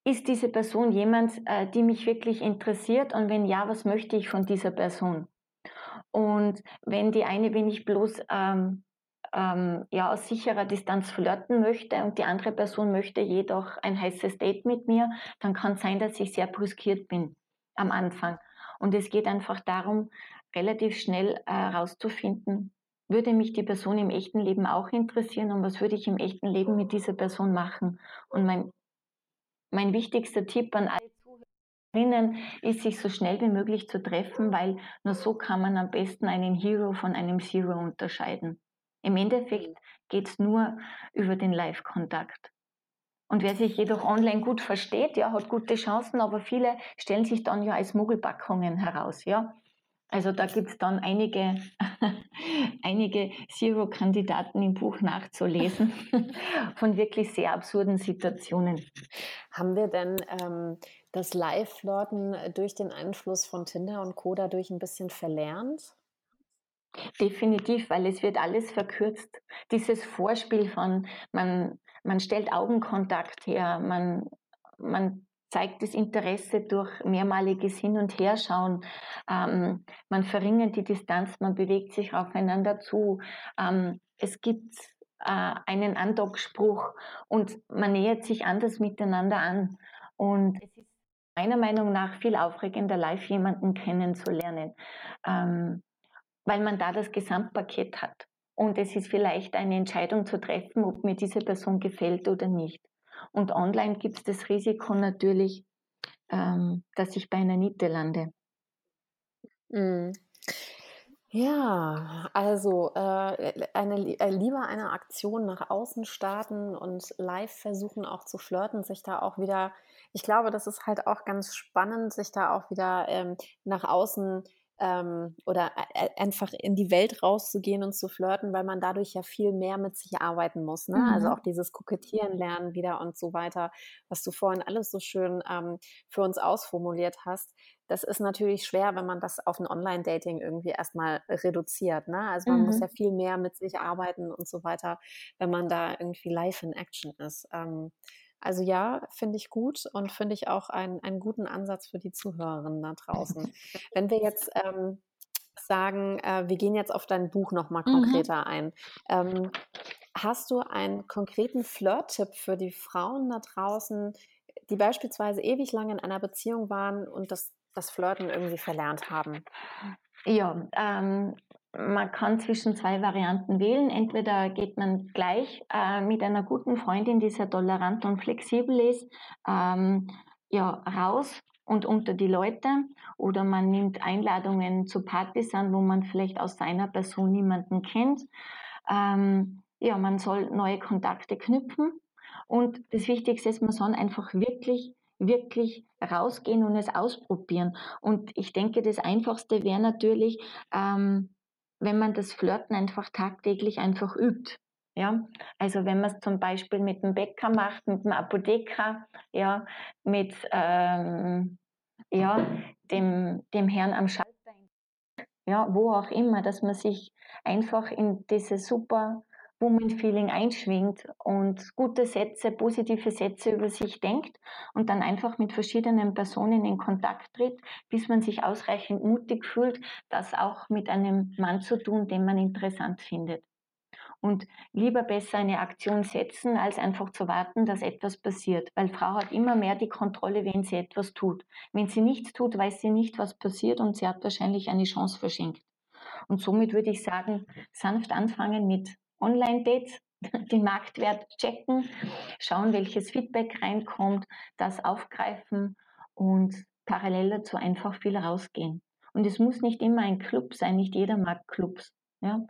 ist diese Person jemand, äh, die mich wirklich interessiert? Und wenn ja, was möchte ich von dieser Person? Und wenn die eine, wenn ich bloß ähm, ähm, ja, aus sicherer Distanz flirten möchte und die andere Person möchte jedoch ein heißes Date mit mir, dann kann es sein, dass ich sehr brüskiert bin am Anfang. Und es geht einfach darum, relativ schnell herauszufinden, äh, würde mich die Person im echten Leben auch interessieren und was würde ich im echten Leben mit dieser Person machen? Und mein mein wichtigster Tipp an alle Zuhörerinnen ist, sich so schnell wie möglich zu treffen, weil nur so kann man am besten einen Hero von einem Zero unterscheiden. Im Endeffekt geht es nur über den Live-Kontakt. Und wer sich jedoch online gut versteht, ja, hat gute Chancen, aber viele stellen sich dann ja als Muggelpackungen heraus, ja. Also da gibt es dann einige, einige Zero-Kandidaten im Buch nachzulesen von wirklich sehr absurden Situationen. Haben wir denn ähm, das Live-Flirten durch den Einfluss von Tinder und Co. dadurch ein bisschen verlernt? Definitiv, weil es wird alles verkürzt. Dieses Vorspiel von, man, man stellt Augenkontakt her, man, man zeigt das Interesse durch mehrmaliges Hin- und Herschauen. Ähm, man verringert die Distanz, man bewegt sich aufeinander zu. Ähm, es gibt äh, einen Andockspruch und man nähert sich anders miteinander an. Und es ist meiner Meinung nach viel aufregender, live jemanden kennenzulernen, ähm, weil man da das Gesamtpaket hat. Und es ist vielleicht eine Entscheidung zu treffen, ob mir diese Person gefällt oder nicht. Und online gibt es das Risiko natürlich, ähm, dass ich bei einer Niete lande. Mhm. Ja, also äh, eine, äh, lieber eine Aktion nach außen starten und live versuchen auch zu flirten, sich da auch wieder Ich glaube, das ist halt auch ganz spannend, sich da auch wieder ähm, nach außen ähm, oder einfach in die Welt rauszugehen und zu flirten, weil man dadurch ja viel mehr mit sich arbeiten muss. Ne? Also mhm. Also auch dieses Kokettieren lernen wieder und so weiter, was du vorhin alles so schön ähm, für uns ausformuliert hast. Das ist natürlich schwer, wenn man das auf ein Online-Dating irgendwie erstmal reduziert. Ne? Also man mhm. muss ja viel mehr mit sich arbeiten und so weiter, wenn man da irgendwie live in Action ist. Ähm, also ja, finde ich gut und finde ich auch ein, einen guten Ansatz für die Zuhörerinnen da draußen. Wenn wir jetzt ähm, sagen, äh, wir gehen jetzt auf dein Buch nochmal mhm. konkreter mhm. ein. Ähm, hast du einen konkreten Flirt-Tipp für die Frauen da draußen, die beispielsweise ewig lang in einer Beziehung waren und das, das Flirten irgendwie verlernt haben? Ja, ähm, man kann zwischen zwei Varianten wählen. Entweder geht man gleich äh, mit einer guten Freundin, die sehr tolerant und flexibel ist, ähm, ja, raus und unter die Leute. Oder man nimmt Einladungen zu Partys an, wo man vielleicht aus seiner Person niemanden kennt. Ähm, ja, man soll neue Kontakte knüpfen. Und das Wichtigste ist, man soll einfach wirklich wirklich rausgehen und es ausprobieren. Und ich denke, das Einfachste wäre natürlich, ähm, wenn man das Flirten einfach tagtäglich einfach übt. Ja, also wenn man es zum Beispiel mit dem Bäcker macht, mit dem Apotheker, ja, mit ähm, ja, dem, dem Herrn am Schalter, ja, wo auch immer, dass man sich einfach in diese super Woman-Feeling einschwingt und gute Sätze, positive Sätze über sich denkt und dann einfach mit verschiedenen Personen in Kontakt tritt, bis man sich ausreichend mutig fühlt, das auch mit einem Mann zu tun, den man interessant findet. Und lieber besser eine Aktion setzen, als einfach zu warten, dass etwas passiert. Weil Frau hat immer mehr die Kontrolle, wenn sie etwas tut. Wenn sie nichts tut, weiß sie nicht, was passiert und sie hat wahrscheinlich eine Chance verschenkt. Und somit würde ich sagen, sanft anfangen mit Online-Dates, den Marktwert checken, schauen, welches Feedback reinkommt, das aufgreifen und parallel dazu einfach viel rausgehen. Und es muss nicht immer ein Club sein, nicht jeder mag Clubs. Ja?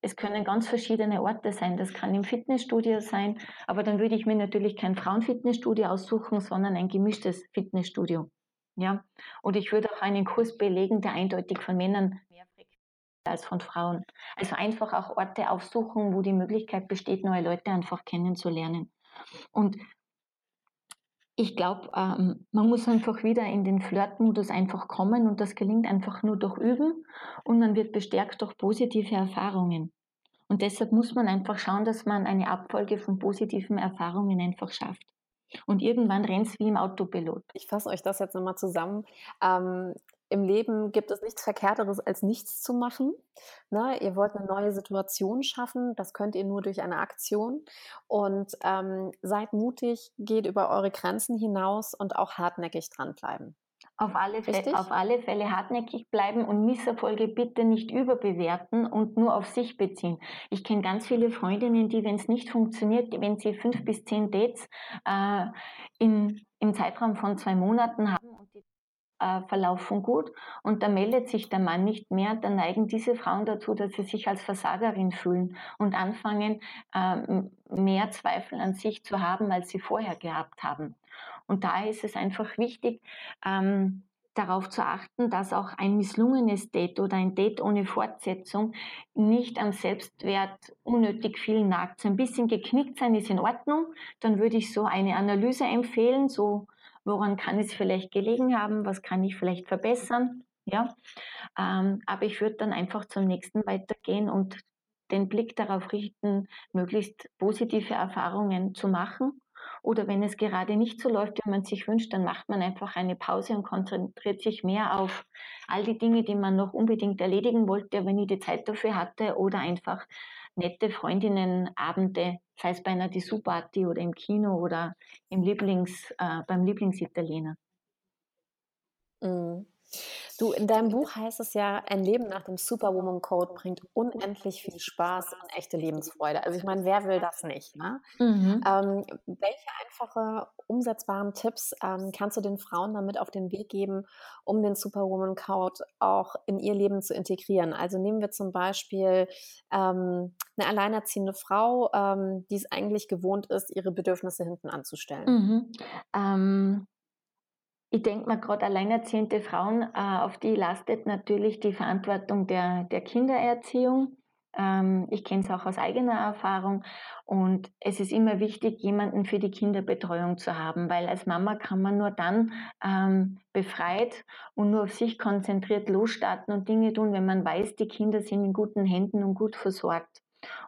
Es können ganz verschiedene Orte sein. Das kann im Fitnessstudio sein, aber dann würde ich mir natürlich kein Frauenfitnessstudio aussuchen, sondern ein gemischtes Fitnessstudio. Ja? Oder ich würde auch einen Kurs belegen, der eindeutig von Männern als von Frauen. Also einfach auch Orte aufsuchen, wo die Möglichkeit besteht, neue Leute einfach kennenzulernen. Und ich glaube, ähm, man muss einfach wieder in den Flirtmodus einfach kommen und das gelingt einfach nur durch Üben und man wird bestärkt durch positive Erfahrungen. Und deshalb muss man einfach schauen, dass man eine Abfolge von positiven Erfahrungen einfach schafft. Und irgendwann rennt es wie im Autopilot. Ich fasse euch das jetzt nochmal zusammen. Ähm, im Leben gibt es nichts Verkehrteres, als nichts zu machen. Ne? Ihr wollt eine neue Situation schaffen, das könnt ihr nur durch eine Aktion. Und ähm, seid mutig, geht über eure Grenzen hinaus und auch hartnäckig dranbleiben. Auf alle, Fälle, auf alle Fälle hartnäckig bleiben und Misserfolge bitte nicht überbewerten und nur auf sich beziehen. Ich kenne ganz viele Freundinnen, die, wenn es nicht funktioniert, wenn sie fünf bis zehn Dates äh, in, im Zeitraum von zwei Monaten haben äh, verlaufen gut und da meldet sich der Mann nicht mehr, dann neigen diese Frauen dazu, dass sie sich als Versagerin fühlen und anfangen, äh, mehr Zweifel an sich zu haben, als sie vorher gehabt haben. Und da ist es einfach wichtig, ähm, darauf zu achten, dass auch ein misslungenes Date oder ein Date ohne Fortsetzung nicht am Selbstwert unnötig viel nagt. So ein bisschen geknickt sein ist in Ordnung. Dann würde ich so eine Analyse empfehlen, so woran kann es vielleicht gelegen haben, was kann ich vielleicht verbessern. Ja, ähm, aber ich würde dann einfach zum nächsten weitergehen und den Blick darauf richten, möglichst positive Erfahrungen zu machen. Oder wenn es gerade nicht so läuft, wie man sich wünscht, dann macht man einfach eine Pause und konzentriert sich mehr auf all die Dinge, die man noch unbedingt erledigen wollte, aber nie die Zeit dafür hatte. Oder einfach nette Freundinnenabende, sei es bei einer Dessous-Party oder im Kino oder im Lieblings, äh, beim Lieblingsitaliener. Mhm. Du, in deinem Buch heißt es ja, ein Leben nach dem Superwoman Code bringt unendlich viel Spaß und echte Lebensfreude. Also ich meine, wer will das nicht? Ne? Mhm. Ähm, welche einfache, umsetzbaren Tipps ähm, kannst du den Frauen damit auf den Weg geben, um den Superwoman Code auch in ihr Leben zu integrieren? Also nehmen wir zum Beispiel ähm, eine alleinerziehende Frau, ähm, die es eigentlich gewohnt ist, ihre Bedürfnisse hinten anzustellen. Mhm. Ich denke mal, gerade alleinerziehende Frauen, äh, auf die lastet natürlich die Verantwortung der, der Kindererziehung. Ähm, ich kenne es auch aus eigener Erfahrung. Und es ist immer wichtig, jemanden für die Kinderbetreuung zu haben, weil als Mama kann man nur dann ähm, befreit und nur auf sich konzentriert losstarten und Dinge tun, wenn man weiß, die Kinder sind in guten Händen und gut versorgt.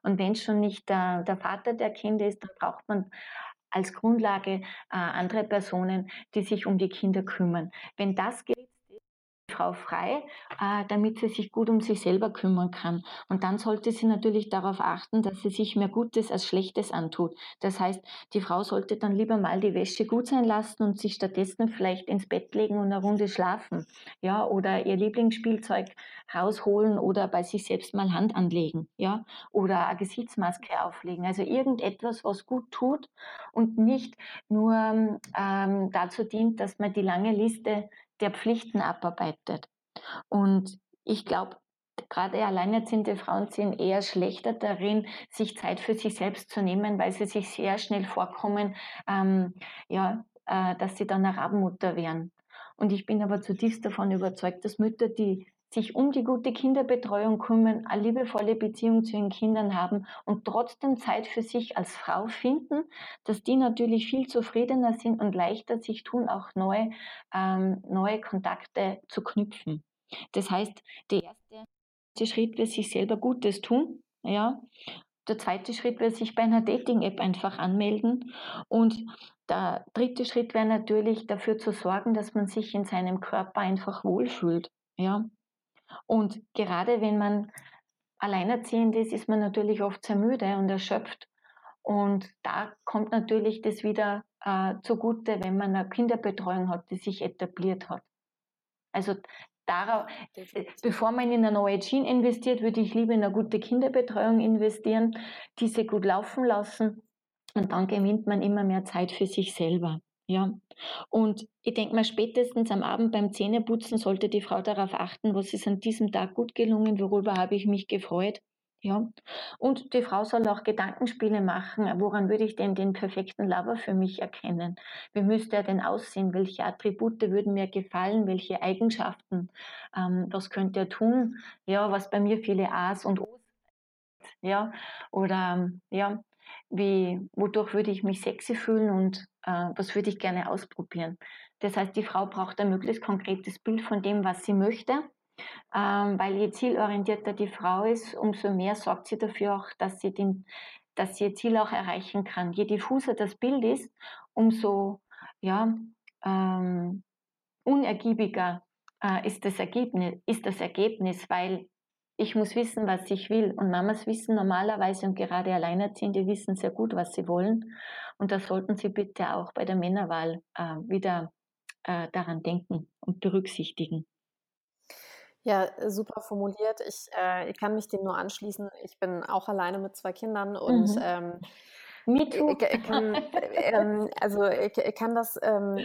Und wenn schon nicht der, der Vater der Kinder ist, dann braucht man als Grundlage äh, andere Personen, die sich um die Kinder kümmern. Wenn das geht, Frau frei, äh, damit sie sich gut um sich selber kümmern kann. Und dann sollte sie natürlich darauf achten, dass sie sich mehr Gutes als Schlechtes antut. Das heißt, die Frau sollte dann lieber mal die Wäsche gut sein lassen und sich stattdessen vielleicht ins Bett legen und eine Runde schlafen. Ja, oder ihr Lieblingsspielzeug rausholen oder bei sich selbst mal Hand anlegen. Ja, oder eine Gesichtsmaske auflegen. Also irgendetwas, was gut tut und nicht nur ähm, dazu dient, dass man die lange Liste der Pflichten abarbeitet. Und ich glaube, gerade alleinerziehende Frauen sind eher schlechter darin, sich Zeit für sich selbst zu nehmen, weil sie sich sehr schnell vorkommen, ähm, ja, äh, dass sie dann eine Rabenmutter wären. Und ich bin aber zutiefst davon überzeugt, dass Mütter, die sich um die gute Kinderbetreuung kümmern, eine liebevolle Beziehung zu ihren Kindern haben und trotzdem Zeit für sich als Frau finden, dass die natürlich viel zufriedener sind und leichter sich tun, auch neue, ähm, neue Kontakte zu knüpfen. Das heißt, der erste Schritt wird sich selber Gutes tun, ja. Der zweite Schritt wäre sich bei einer Dating-App einfach anmelden. Und der dritte Schritt wäre natürlich dafür zu sorgen, dass man sich in seinem Körper einfach wohlfühlt. Ja, und gerade wenn man alleinerziehend ist, ist man natürlich oft sehr müde und erschöpft. Und da kommt natürlich das wieder äh, zugute, wenn man eine Kinderbetreuung hat, die sich etabliert hat. Also darauf, äh, bevor man in eine neue Jean investiert, würde ich lieber in eine gute Kinderbetreuung investieren, diese gut laufen lassen und dann gewinnt man immer mehr Zeit für sich selber. Ja, und ich denke mal, spätestens am Abend beim Zähneputzen sollte die Frau darauf achten, was ist an diesem Tag gut gelungen, worüber habe ich mich gefreut. Ja, und die Frau soll auch Gedankenspiele machen. Woran würde ich denn den perfekten Lover für mich erkennen? Wie müsste er denn aussehen? Welche Attribute würden mir gefallen? Welche Eigenschaften? Ähm, was könnte er tun? Ja, was bei mir viele A's und O's. Ja, oder ja, wie, wodurch würde ich mich sexy fühlen und was würde ich gerne ausprobieren. Das heißt, die Frau braucht ein möglichst konkretes Bild von dem, was sie möchte, ähm, weil je zielorientierter die Frau ist, umso mehr sorgt sie dafür auch, dass sie, den, dass sie ihr Ziel auch erreichen kann. Je diffuser das Bild ist, umso ja, ähm, unergiebiger äh, ist, das Ergebnis, ist das Ergebnis, weil ich muss wissen, was ich will. Und Mamas wissen normalerweise und gerade Alleinerziehende wissen sehr gut, was sie wollen. Und da sollten Sie bitte auch bei der Männerwahl äh, wieder äh, daran denken und berücksichtigen. Ja, super formuliert. Ich, äh, ich kann mich dem nur anschließen. Ich bin auch alleine mit zwei Kindern und mhm. ähm, Me too. Ich, ich kann, ähm, also ich, ich, kann das ähm,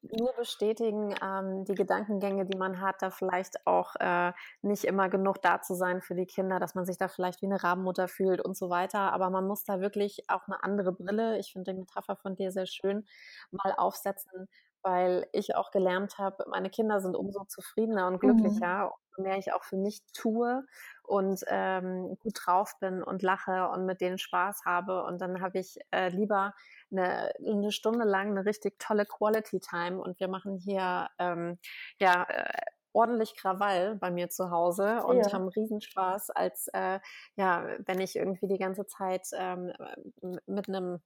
nur bestätigen, ähm, die Gedankengänge, die man hat, da vielleicht auch äh, nicht immer genug da zu sein für die Kinder, dass man sich da vielleicht wie eine Rabenmutter fühlt und so weiter. Aber man muss da wirklich auch eine andere Brille, ich finde die Metapher von dir sehr schön, mal aufsetzen, weil ich auch gelernt habe, meine Kinder sind umso zufriedener und mhm. glücklicher, mhm. umso mehr ich auch für mich tue und ähm, gut drauf bin und lache und mit denen Spaß habe. Und dann habe ich äh, lieber eine, eine, Stunde lang eine richtig tolle Quality Time und wir machen hier ähm, ja äh, ordentlich Krawall bei mir zu Hause und ja. haben Riesenspaß, als äh, ja, wenn ich irgendwie die ganze Zeit ähm, mit einem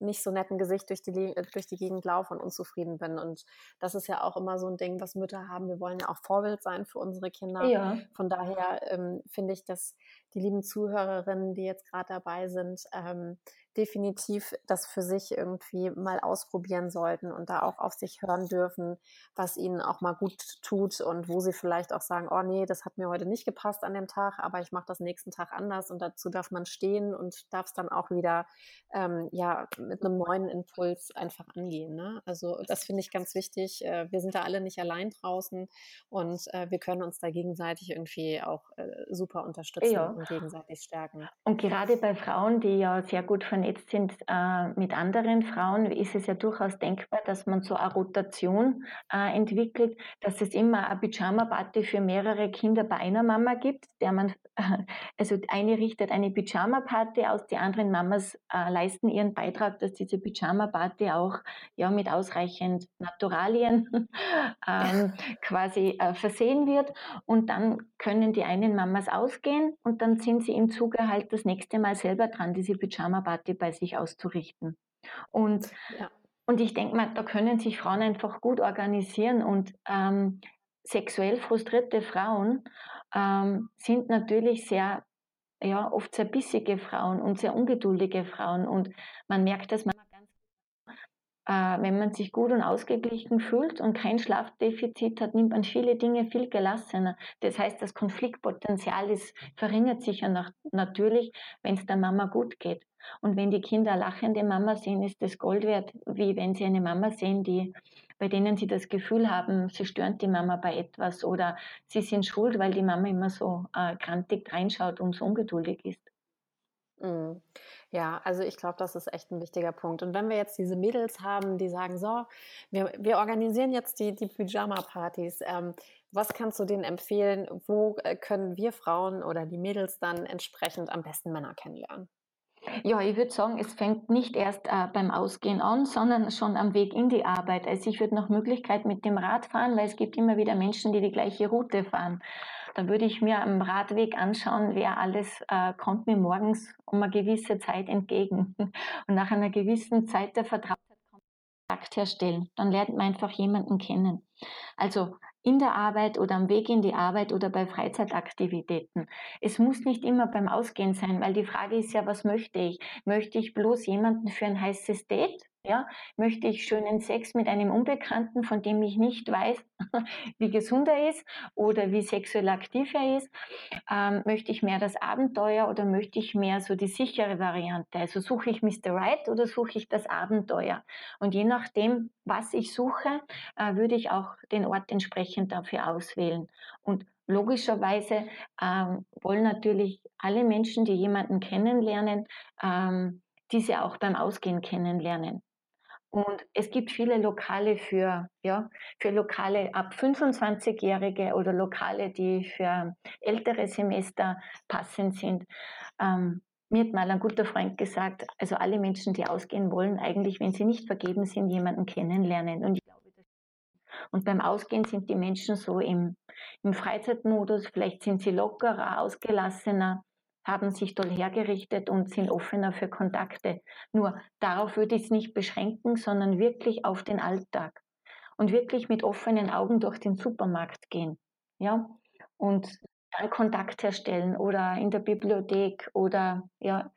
nicht so netten Gesicht durch die, durch die Gegend laufe und unzufrieden bin. Und das ist ja auch immer so ein Ding, was Mütter haben. Wir wollen ja auch Vorbild sein für unsere Kinder. Ja. Von daher ähm, finde ich, dass die lieben Zuhörerinnen, die jetzt gerade dabei sind, ähm, definitiv das für sich irgendwie mal ausprobieren sollten und da auch auf sich hören dürfen, was ihnen auch mal gut tut und wo sie vielleicht auch sagen, oh nee, das hat mir heute nicht gepasst an dem Tag, aber ich mache das nächsten Tag anders und dazu darf man stehen und darf es dann auch wieder ähm, ja mit einem neuen Impuls einfach angehen. Ne? Also das finde ich ganz wichtig. Äh, wir sind da alle nicht allein draußen und äh, wir können uns da gegenseitig irgendwie auch äh, super unterstützen ja. und gegenseitig stärken. Und gerade bei Frauen, die ja sehr gut vernetzt sind äh, mit anderen Frauen, ist es ja durchaus denkbar, dass man so eine Rotation äh, entwickelt, dass es immer eine Pyjama-Party für mehrere Kinder bei einer Mama gibt, der man, also eine richtet eine Pyjama-Party aus, die anderen Mamas äh, leisten ihren Beitrag, dass diese Pyjama-Party auch ja, mit ausreichend Naturalien ähm, quasi äh, versehen wird und dann können die einen Mamas ausgehen und dann sind sie im Zuge halt das nächste Mal selber dran, diese Pyjama-Party bei sich auszurichten. Und, ja. und ich denke mal, da können sich Frauen einfach gut organisieren und ähm, sexuell frustrierte Frauen ähm, sind natürlich sehr, ja, oft sehr bissige Frauen und sehr ungeduldige Frauen und man merkt das man äh, wenn man sich gut und ausgeglichen fühlt und kein Schlafdefizit hat, nimmt man viele Dinge viel gelassener. Das heißt, das Konfliktpotenzial ist, verringert sich ja nach, natürlich, wenn es der Mama gut geht. Und wenn die Kinder lachende Mama sehen, ist das Gold wert, wie wenn sie eine Mama sehen, die, bei denen sie das Gefühl haben, sie stören die Mama bei etwas oder sie sind schuld, weil die Mama immer so äh, krantig reinschaut und so ungeduldig ist. Mhm. Ja, also ich glaube, das ist echt ein wichtiger Punkt. Und wenn wir jetzt diese Mädels haben, die sagen, so, wir, wir organisieren jetzt die, die Pyjama-Partys, ähm, was kannst du denen empfehlen? Wo äh, können wir Frauen oder die Mädels dann entsprechend am besten Männer kennenlernen? Ja, ich würde sagen, es fängt nicht erst äh, beim Ausgehen an, sondern schon am Weg in die Arbeit. Also ich würde nach Möglichkeit mit dem Rad fahren, weil es gibt immer wieder Menschen, die die gleiche Route fahren. Da würde ich mir am Radweg anschauen, wer alles äh, kommt mir morgens um eine gewisse Zeit entgegen. Und nach einer gewissen Zeit der Vertraulichkeit Kontakt herstellen. Dann lernt man einfach jemanden kennen. Also in der Arbeit oder am Weg in die Arbeit oder bei Freizeitaktivitäten. Es muss nicht immer beim Ausgehen sein, weil die Frage ist ja, was möchte ich? Möchte ich bloß jemanden für ein heißes Date? Ja, möchte ich schönen Sex mit einem Unbekannten, von dem ich nicht weiß, wie gesund er ist oder wie sexuell aktiv er ist? Ähm, möchte ich mehr das Abenteuer oder möchte ich mehr so die sichere Variante? Also suche ich Mr. Right oder suche ich das Abenteuer? Und je nachdem, was ich suche, äh, würde ich auch den Ort entsprechend dafür auswählen. Und logischerweise ähm, wollen natürlich alle Menschen, die jemanden kennenlernen, ähm, diese auch beim Ausgehen kennenlernen. Und es gibt viele Lokale für, ja, für Lokale ab 25-Jährige oder Lokale, die für ältere Semester passend sind. Ähm, mir hat mal ein guter Freund gesagt, also alle Menschen, die ausgehen wollen, eigentlich, wenn sie nicht vergeben sind, jemanden kennenlernen. Und ich glaube, und beim Ausgehen sind die Menschen so im, im Freizeitmodus, vielleicht sind sie lockerer, ausgelassener haben sich toll hergerichtet und sind offener für Kontakte. Nur darauf würde ich es nicht beschränken, sondern wirklich auf den Alltag und wirklich mit offenen Augen durch den Supermarkt gehen. Ja, und dann Kontakt herstellen oder in der Bibliothek oder ja,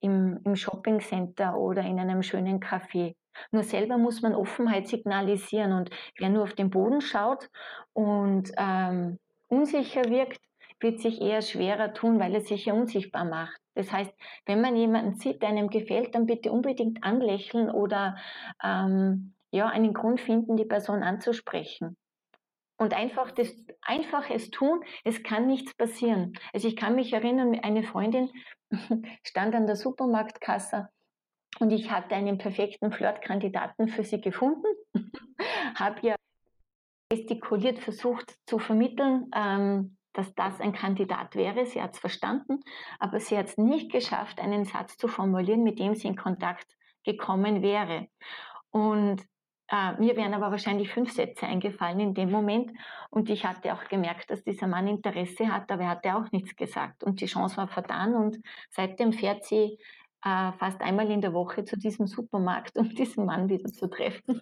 im, im Shoppingcenter oder in einem schönen Café. Nur selber muss man Offenheit signalisieren und wer nur auf den Boden schaut und ähm, unsicher wirkt, wird sich eher schwerer tun, weil es sich ja unsichtbar macht. Das heißt, wenn man jemanden sieht, der einem gefällt, dann bitte unbedingt anlächeln oder ähm, ja, einen Grund finden, die Person anzusprechen. Und einfach, das, einfach es tun, es kann nichts passieren. Also ich kann mich erinnern, eine Freundin stand an der Supermarktkasse und ich hatte einen perfekten Flirtkandidaten für sie gefunden, habe ihr gestikuliert versucht zu vermitteln, ähm, dass das ein Kandidat wäre. Sie hat es verstanden, aber sie hat es nicht geschafft, einen Satz zu formulieren, mit dem sie in Kontakt gekommen wäre. Und äh, mir wären aber wahrscheinlich fünf Sätze eingefallen in dem Moment. Und ich hatte auch gemerkt, dass dieser Mann Interesse hat, aber er hatte auch nichts gesagt. Und die Chance war vertan. Und seitdem fährt sie äh, fast einmal in der Woche zu diesem Supermarkt, um diesen Mann wieder zu treffen.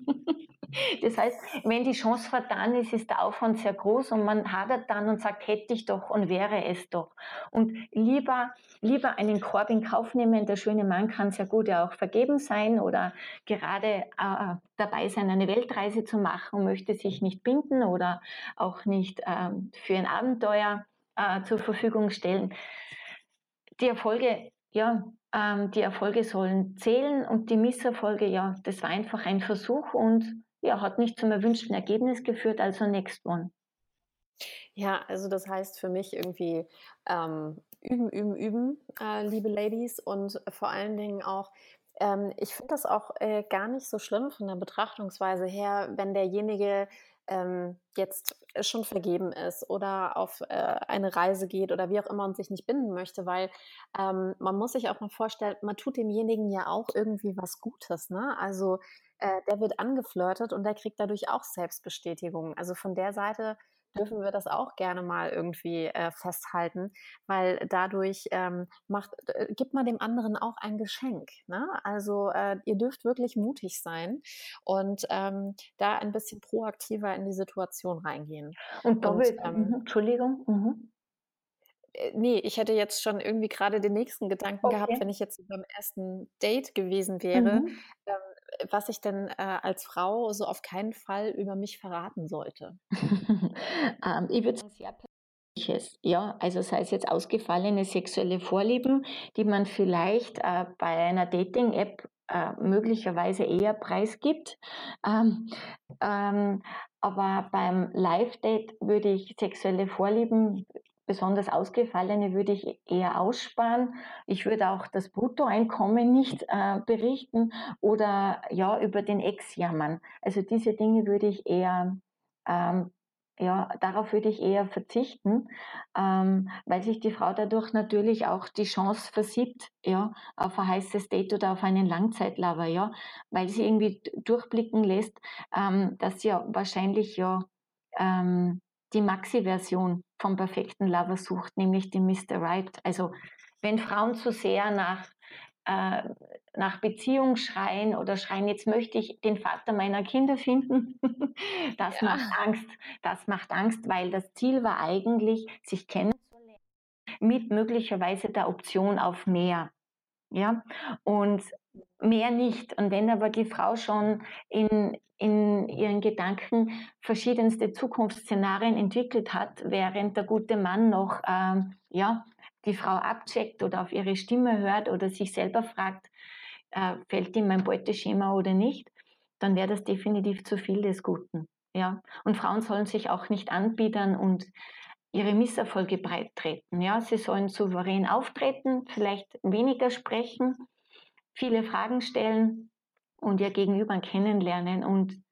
Das heißt, wenn die Chance vertan ist, ist der Aufwand sehr groß und man hadert dann und sagt, hätte ich doch und wäre es doch. Und lieber, lieber einen Korb in Kauf nehmen. Der schöne Mann kann sehr gut ja auch vergeben sein oder gerade äh, dabei sein, eine Weltreise zu machen und möchte sich nicht binden oder auch nicht äh, für ein Abenteuer äh, zur Verfügung stellen. Die Erfolge, ja, ähm, die Erfolge sollen zählen und die Misserfolge, ja, das war einfach ein Versuch und ja, hat nicht zum erwünschten Ergebnis geführt, also next one. Ja, also das heißt für mich irgendwie ähm, üben, üben, üben, äh, liebe Ladies und vor allen Dingen auch, ähm, ich finde das auch äh, gar nicht so schlimm von der Betrachtungsweise her, wenn derjenige ähm, jetzt schon vergeben ist oder auf äh, eine Reise geht oder wie auch immer und sich nicht binden möchte, weil ähm, man muss sich auch mal vorstellen, man tut demjenigen ja auch irgendwie was Gutes. Ne? Also äh, der wird angeflirtet und der kriegt dadurch auch Selbstbestätigung. Also von der Seite dürfen wir das auch gerne mal irgendwie äh, festhalten, weil dadurch ähm, macht, äh, gibt man dem anderen auch ein Geschenk. Ne? Also äh, ihr dürft wirklich mutig sein und ähm, da ein bisschen proaktiver in die Situation reingehen. Und doppelt, und, ähm, mhm, Entschuldigung. Mhm. Äh, nee, ich hätte jetzt schon irgendwie gerade den nächsten Gedanken okay. gehabt, wenn ich jetzt beim ersten Date gewesen wäre, mhm. ähm, was ich denn äh, als Frau so auf keinen Fall über mich verraten sollte. ähm, ich würde sehr persönliches. Ja, also sei es jetzt ausgefallene sexuelle Vorlieben, die man vielleicht äh, bei einer Dating-App äh, möglicherweise eher preisgibt. Ähm, ähm, aber beim Live-Date würde ich sexuelle Vorlieben besonders ausgefallene würde ich eher aussparen. Ich würde auch das Bruttoeinkommen nicht äh, berichten oder ja über den Ex jammern. Also diese Dinge würde ich eher ähm, ja, darauf würde ich eher verzichten, ähm, weil sich die Frau dadurch natürlich auch die Chance versiebt, ja, auf ein heißes Date oder auf einen Langzeitlover, ja, weil sie irgendwie durchblicken lässt, ähm, dass sie ja wahrscheinlich ja ähm, die Maxi-Version vom perfekten Lover sucht, nämlich die Mr. Right. Also wenn Frauen zu sehr nach, äh, nach Beziehung schreien oder schreien, jetzt möchte ich den Vater meiner Kinder finden, das ja. macht Angst. Das macht Angst, weil das Ziel war eigentlich, sich kennenzulernen mit möglicherweise der Option auf mehr. Ja, und mehr nicht. Und wenn aber die Frau schon in, in ihren Gedanken verschiedenste Zukunftsszenarien entwickelt hat, während der gute Mann noch ähm, ja, die Frau abcheckt oder auf ihre Stimme hört oder sich selber fragt, äh, fällt ihm mein Beuteschema oder nicht, dann wäre das definitiv zu viel des Guten. Ja? Und Frauen sollen sich auch nicht anbiedern und ihre Misserfolge breit treten. Ja? Sie sollen souverän auftreten, vielleicht weniger sprechen, viele Fragen stellen und ihr Gegenüber kennenlernen und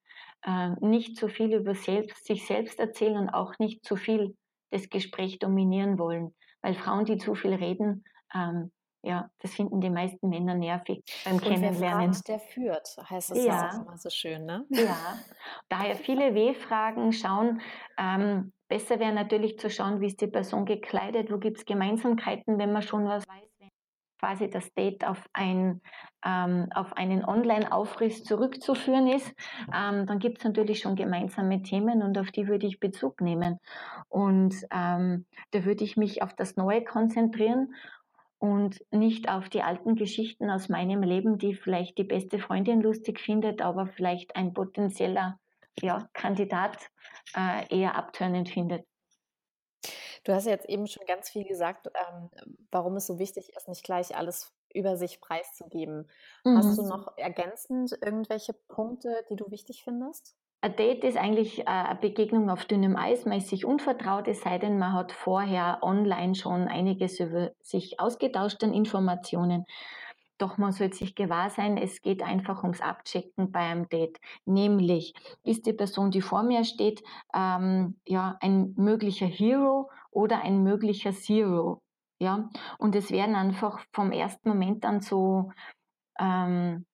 äh, nicht zu viel über selbst, sich selbst erzählen und auch nicht zu viel das Gespräch dominieren wollen. Weil Frauen, die zu viel reden, ähm, ja, das finden die meisten Männer nervig beim und Kennenlernen. Wer fragt, der führt, heißt es ja auch immer so schön, ne? Ja, daher viele W-Fragen schauen. Ähm, besser wäre natürlich zu schauen, wie ist die Person gekleidet, wo gibt es Gemeinsamkeiten, wenn man schon was weiß quasi das Date auf, ein, ähm, auf einen Online-Aufriss zurückzuführen ist, ähm, dann gibt es natürlich schon gemeinsame Themen und auf die würde ich Bezug nehmen. Und ähm, da würde ich mich auf das Neue konzentrieren und nicht auf die alten Geschichten aus meinem Leben, die vielleicht die beste Freundin lustig findet, aber vielleicht ein potenzieller ja, Kandidat äh, eher abtönend findet. Du hast jetzt eben schon ganz viel gesagt, ähm, warum es so wichtig ist, nicht gleich alles über sich preiszugeben. Mhm. Hast du noch ergänzend irgendwelche Punkte, die du wichtig findest? Ein Date ist eigentlich äh, eine Begegnung auf dünnem Eis, man ist sich unvertraut, es sei denn, man hat vorher online schon einiges über sich ausgetauscht an Informationen. Doch man sollte sich gewahr sein, es geht einfach ums Abchecken bei einem Date. Nämlich, ist die Person, die vor mir steht, ähm, ja, ein möglicher Hero oder ein möglicher Zero? Ja, und es werden einfach vom ersten Moment an so, ähm,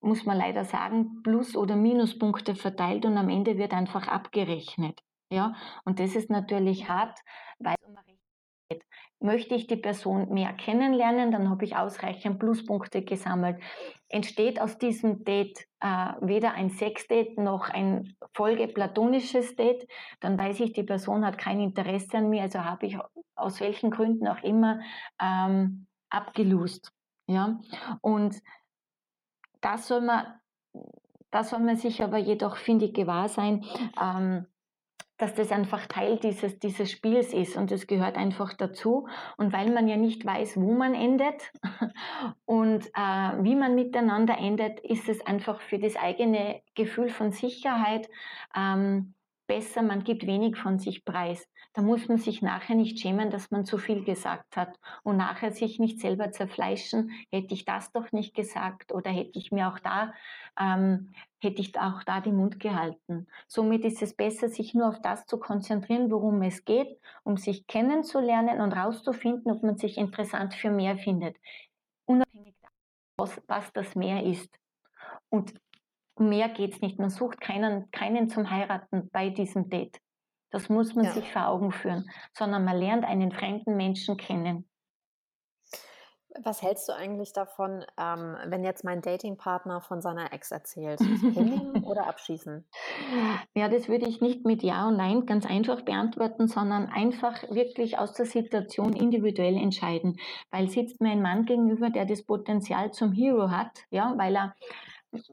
muss man leider sagen, Plus- oder Minuspunkte verteilt und am Ende wird einfach abgerechnet. Ja, und das ist natürlich hart, weil es um möchte ich die Person mehr kennenlernen, dann habe ich ausreichend Pluspunkte gesammelt. Entsteht aus diesem Date äh, weder ein Sexdate noch ein folgeplatonisches Date, dann weiß ich, die Person hat kein Interesse an mir, also habe ich aus welchen Gründen auch immer ähm, abgelust. Ja? Und da soll man, da soll man sich aber jedoch, finde ich, gewahr sein, ähm, dass das einfach Teil dieses, dieses Spiels ist und es gehört einfach dazu. Und weil man ja nicht weiß, wo man endet und äh, wie man miteinander endet, ist es einfach für das eigene Gefühl von Sicherheit ähm, besser, man gibt wenig von sich preis. Da muss man sich nachher nicht schämen, dass man zu viel gesagt hat und nachher sich nicht selber zerfleischen, hätte ich das doch nicht gesagt oder hätte ich mir auch da, ähm, hätte ich auch da den Mund gehalten. Somit ist es besser, sich nur auf das zu konzentrieren, worum es geht, um sich kennenzulernen und rauszufinden, ob man sich interessant für mehr findet. Unabhängig davon, was, das mehr ist. Und mehr geht es nicht. Man sucht keinen, keinen zum Heiraten bei diesem Date. Das muss man ja. sich vor Augen führen, sondern man lernt einen fremden Menschen kennen. Was hältst du eigentlich davon, ähm, wenn jetzt mein Datingpartner von seiner Ex erzählt? Hinnehmen oder abschießen? Ja, das würde ich nicht mit Ja und Nein ganz einfach beantworten, sondern einfach wirklich aus der Situation individuell entscheiden. Weil sitzt mir ein Mann gegenüber, der das Potenzial zum Hero hat, ja, weil er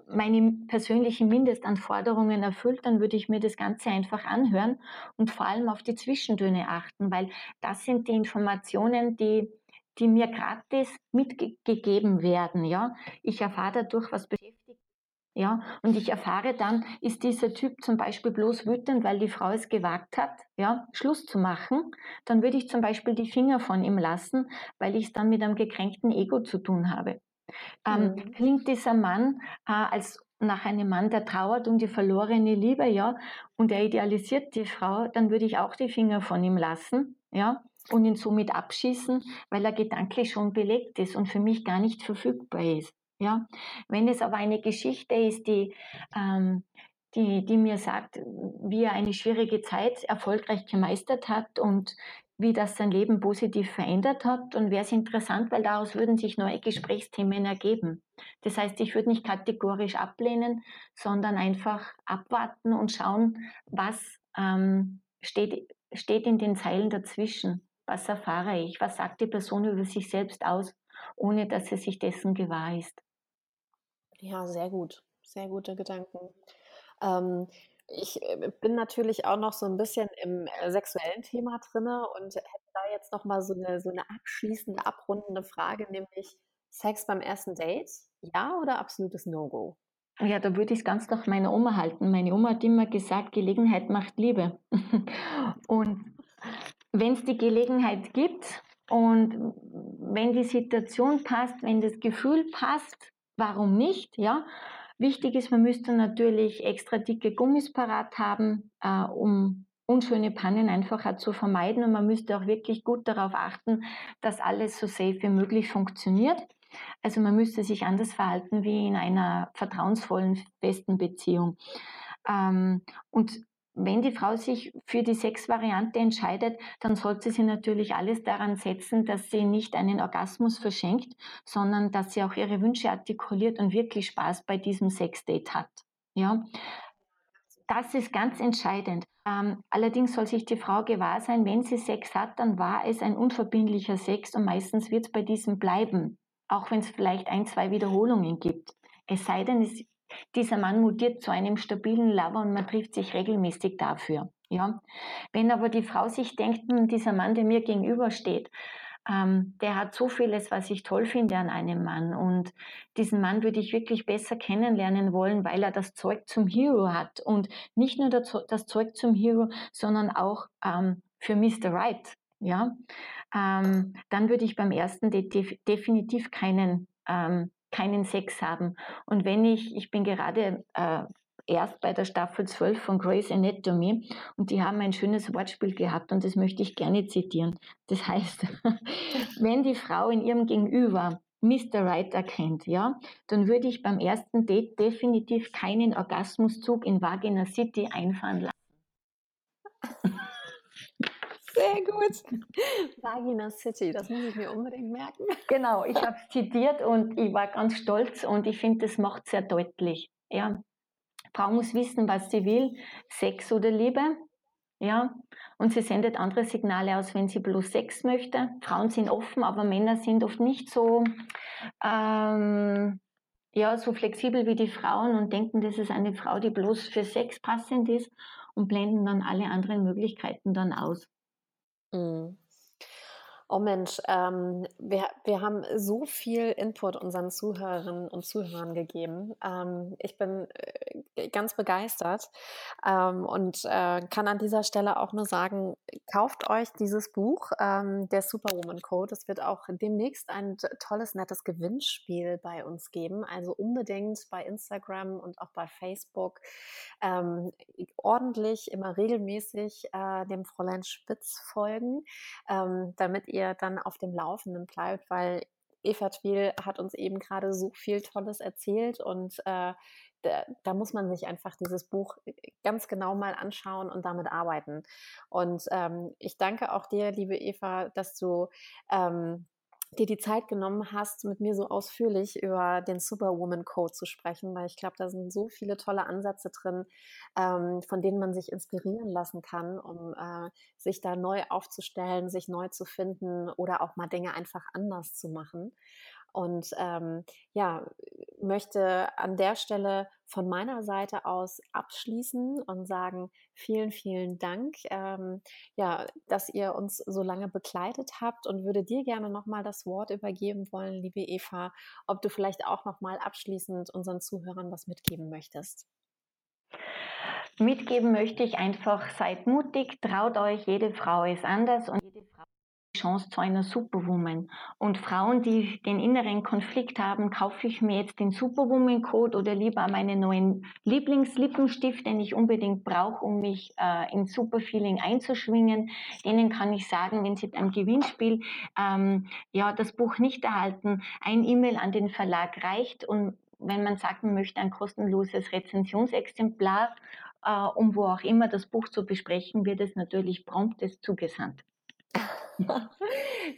meine persönlichen Mindestanforderungen erfüllt, dann würde ich mir das Ganze einfach anhören und vor allem auf die Zwischentöne achten, weil das sind die Informationen, die, die mir gratis mitgegeben werden. Ja? Ich erfahre dadurch, was beschäftigt. Ja, und ich erfahre dann, ist dieser Typ zum Beispiel bloß wütend, weil die Frau es gewagt hat, ja, Schluss zu machen, dann würde ich zum Beispiel die Finger von ihm lassen, weil ich es dann mit einem gekränkten Ego zu tun habe. Ähm, mhm. Klingt dieser Mann äh, als nach einem Mann, der trauert um die verlorene Liebe, ja, und er idealisiert die Frau, dann würde ich auch die Finger von ihm lassen, ja, und ihn somit abschießen, weil er gedanklich schon belegt ist und für mich gar nicht verfügbar ist. Ja, wenn es aber eine Geschichte ist, die, ähm, die, die mir sagt, wie er eine schwierige Zeit erfolgreich gemeistert hat und wie das sein Leben positiv verändert hat und wäre es interessant, weil daraus würden sich neue Gesprächsthemen ergeben. Das heißt, ich würde nicht kategorisch ablehnen, sondern einfach abwarten und schauen, was ähm, steht, steht in den Zeilen dazwischen. Was erfahre ich? Was sagt die Person über sich selbst aus, ohne dass sie sich dessen gewahr ist? Ja, sehr gut. Sehr gute Gedanken. Ähm, ich äh, bin natürlich auch noch so ein bisschen im äh, sexuellen Thema drinne und hätte da jetzt noch mal so eine so 'ne abschließende, abrundende Frage, nämlich Sex beim ersten Date, ja oder absolutes No-Go? Ja, da würde ich es ganz nach meiner Oma halten. Meine Oma hat immer gesagt: „Gelegenheit macht Liebe.“ Und wenn es die Gelegenheit gibt und wenn die Situation passt, wenn das Gefühl passt, warum nicht, ja? Wichtig ist, man müsste natürlich extra dicke Gummis parat haben, äh, um unschöne Pannen einfach zu vermeiden. Und man müsste auch wirklich gut darauf achten, dass alles so safe wie möglich funktioniert. Also man müsste sich anders verhalten wie in einer vertrauensvollen, festen Beziehung. Ähm, und wenn die Frau sich für die Sexvariante entscheidet, dann sollte sie natürlich alles daran setzen, dass sie nicht einen Orgasmus verschenkt, sondern dass sie auch ihre Wünsche artikuliert und wirklich Spaß bei diesem Sexdate hat. Ja, das ist ganz entscheidend. Ähm, allerdings soll sich die Frau gewahr sein, wenn sie Sex hat, dann war es ein unverbindlicher Sex und meistens wird es bei diesem bleiben, auch wenn es vielleicht ein, zwei Wiederholungen gibt. Es sei denn, es dieser Mann mutiert zu einem stabilen Lover und man trifft sich regelmäßig dafür. Ja? Wenn aber die Frau sich denkt, hm, dieser Mann, der mir gegenübersteht, ähm, der hat so vieles, was ich toll finde an einem Mann. Und diesen Mann würde ich wirklich besser kennenlernen wollen, weil er das Zeug zum Hero hat. Und nicht nur das, Zeug zum Hero, sondern auch ähm, für Mr. Right. Ja? Ähm, dann würde ich beim ersten Date definitiv keinen ähm, keinen Sex haben. Und wenn ich, ich bin gerade äh, erst bei der Staffel 12 von Grey's Anatomy und die haben ein schönes Wortspiel gehabt und das möchte ich gerne zitieren. Das heißt, wenn die Frau in ihrem Gegenüber Mr. Right erkennt, ja, dann würde ich beim ersten Date definitiv keinen Orgasmuszug in Vagina City einfahren lassen. Sehr gut. Vagina City, das muss ich mir unbedingt merken. Genau, ich habe es zitiert und ich war ganz stolz und ich finde, das macht sehr deutlich. Ja. Frau muss wissen, was sie will, Sex oder Liebe. Ja, und sie sendet andere Signale aus, wenn sie bloß Sex möchte. Frauen sind offen, aber Männer sind oft nicht so, ähm, ja, so flexibel wie die Frauen und denken, das ist eine Frau, die bloß für Sex passend ist und blenden dann alle anderen Möglichkeiten dann aus. Mhm. Oh Mensch, ähm, wir, wir haben so viel Input unseren Zuhörerinnen und Zuhörern gegeben. Ähm, ich bin äh, ganz begeistert ähm, und äh, kann an dieser Stelle auch nur sagen, kauft euch dieses Buch, ähm, der Superwoman Code. Es wird auch demnächst ein tolles, nettes Gewinnspiel bei uns geben. Also unbedingt bei Instagram und auch bei Facebook ähm, ordentlich, immer regelmäßig äh, dem Fräulein Spitz folgen, ähm, damit ihr dann auf dem Laufenden bleibt, weil Eva Twil hat uns eben gerade so viel Tolles erzählt und äh, da, da, muss man sich einfach dieses Buch äh, ganz genau mal anschauen und damit arbeiten. Und ähm, ich danke auch dir, liebe Eva, dass du ähm, dir die Zeit genommen hast, mit mir so ausführlich über den Superwoman Code zu sprechen, weil ich glaube, da sind so viele tolle Ansätze drin, ähm, von denen man sich inspirieren lassen kann, um äh, sich da neu aufzustellen, sich neu zu finden oder auch mal Dinge einfach anders zu machen. Und ähm, ja, möchte an der Stelle von meiner Seite aus abschließen und sagen, vielen, vielen Dank, ähm, ja, dass ihr uns so lange begleitet habt und würde dir gerne nochmal das Wort übergeben wollen, liebe Eva, ob du vielleicht auch nochmal abschließend unseren Zuhörern was mitgeben möchtest. Mitgeben möchte ich einfach, seid mutig, traut euch, jede Frau ist anders und jede Frau Chance zu einer Superwoman. Und Frauen, die den inneren Konflikt haben, kaufe ich mir jetzt den Superwoman Code oder lieber meinen neuen Lieblingslippenstift, den ich unbedingt brauche, um mich äh, in Superfeeling einzuschwingen. Denen kann ich sagen, wenn sie am Gewinnspiel ähm, ja das Buch nicht erhalten, ein E-Mail an den Verlag reicht und wenn man sagen möchte, ein kostenloses Rezensionsexemplar, äh, um wo auch immer das Buch zu besprechen, wird es natürlich promptes zugesandt.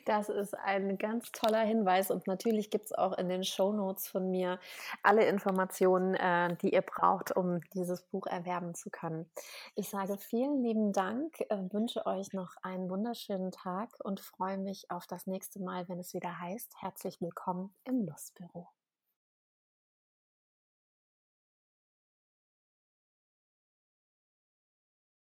Das ist ein ganz toller Hinweis und natürlich gibt es auch in den Show Notes von mir alle Informationen, äh, die ihr braucht, um dieses Buch erwerben zu können. Ich sage vielen lieben Dank, äh, wünsche euch noch einen wunderschönen Tag und freue mich auf das nächste Mal, wenn es wieder heißt, herzlich willkommen im Lustbüro.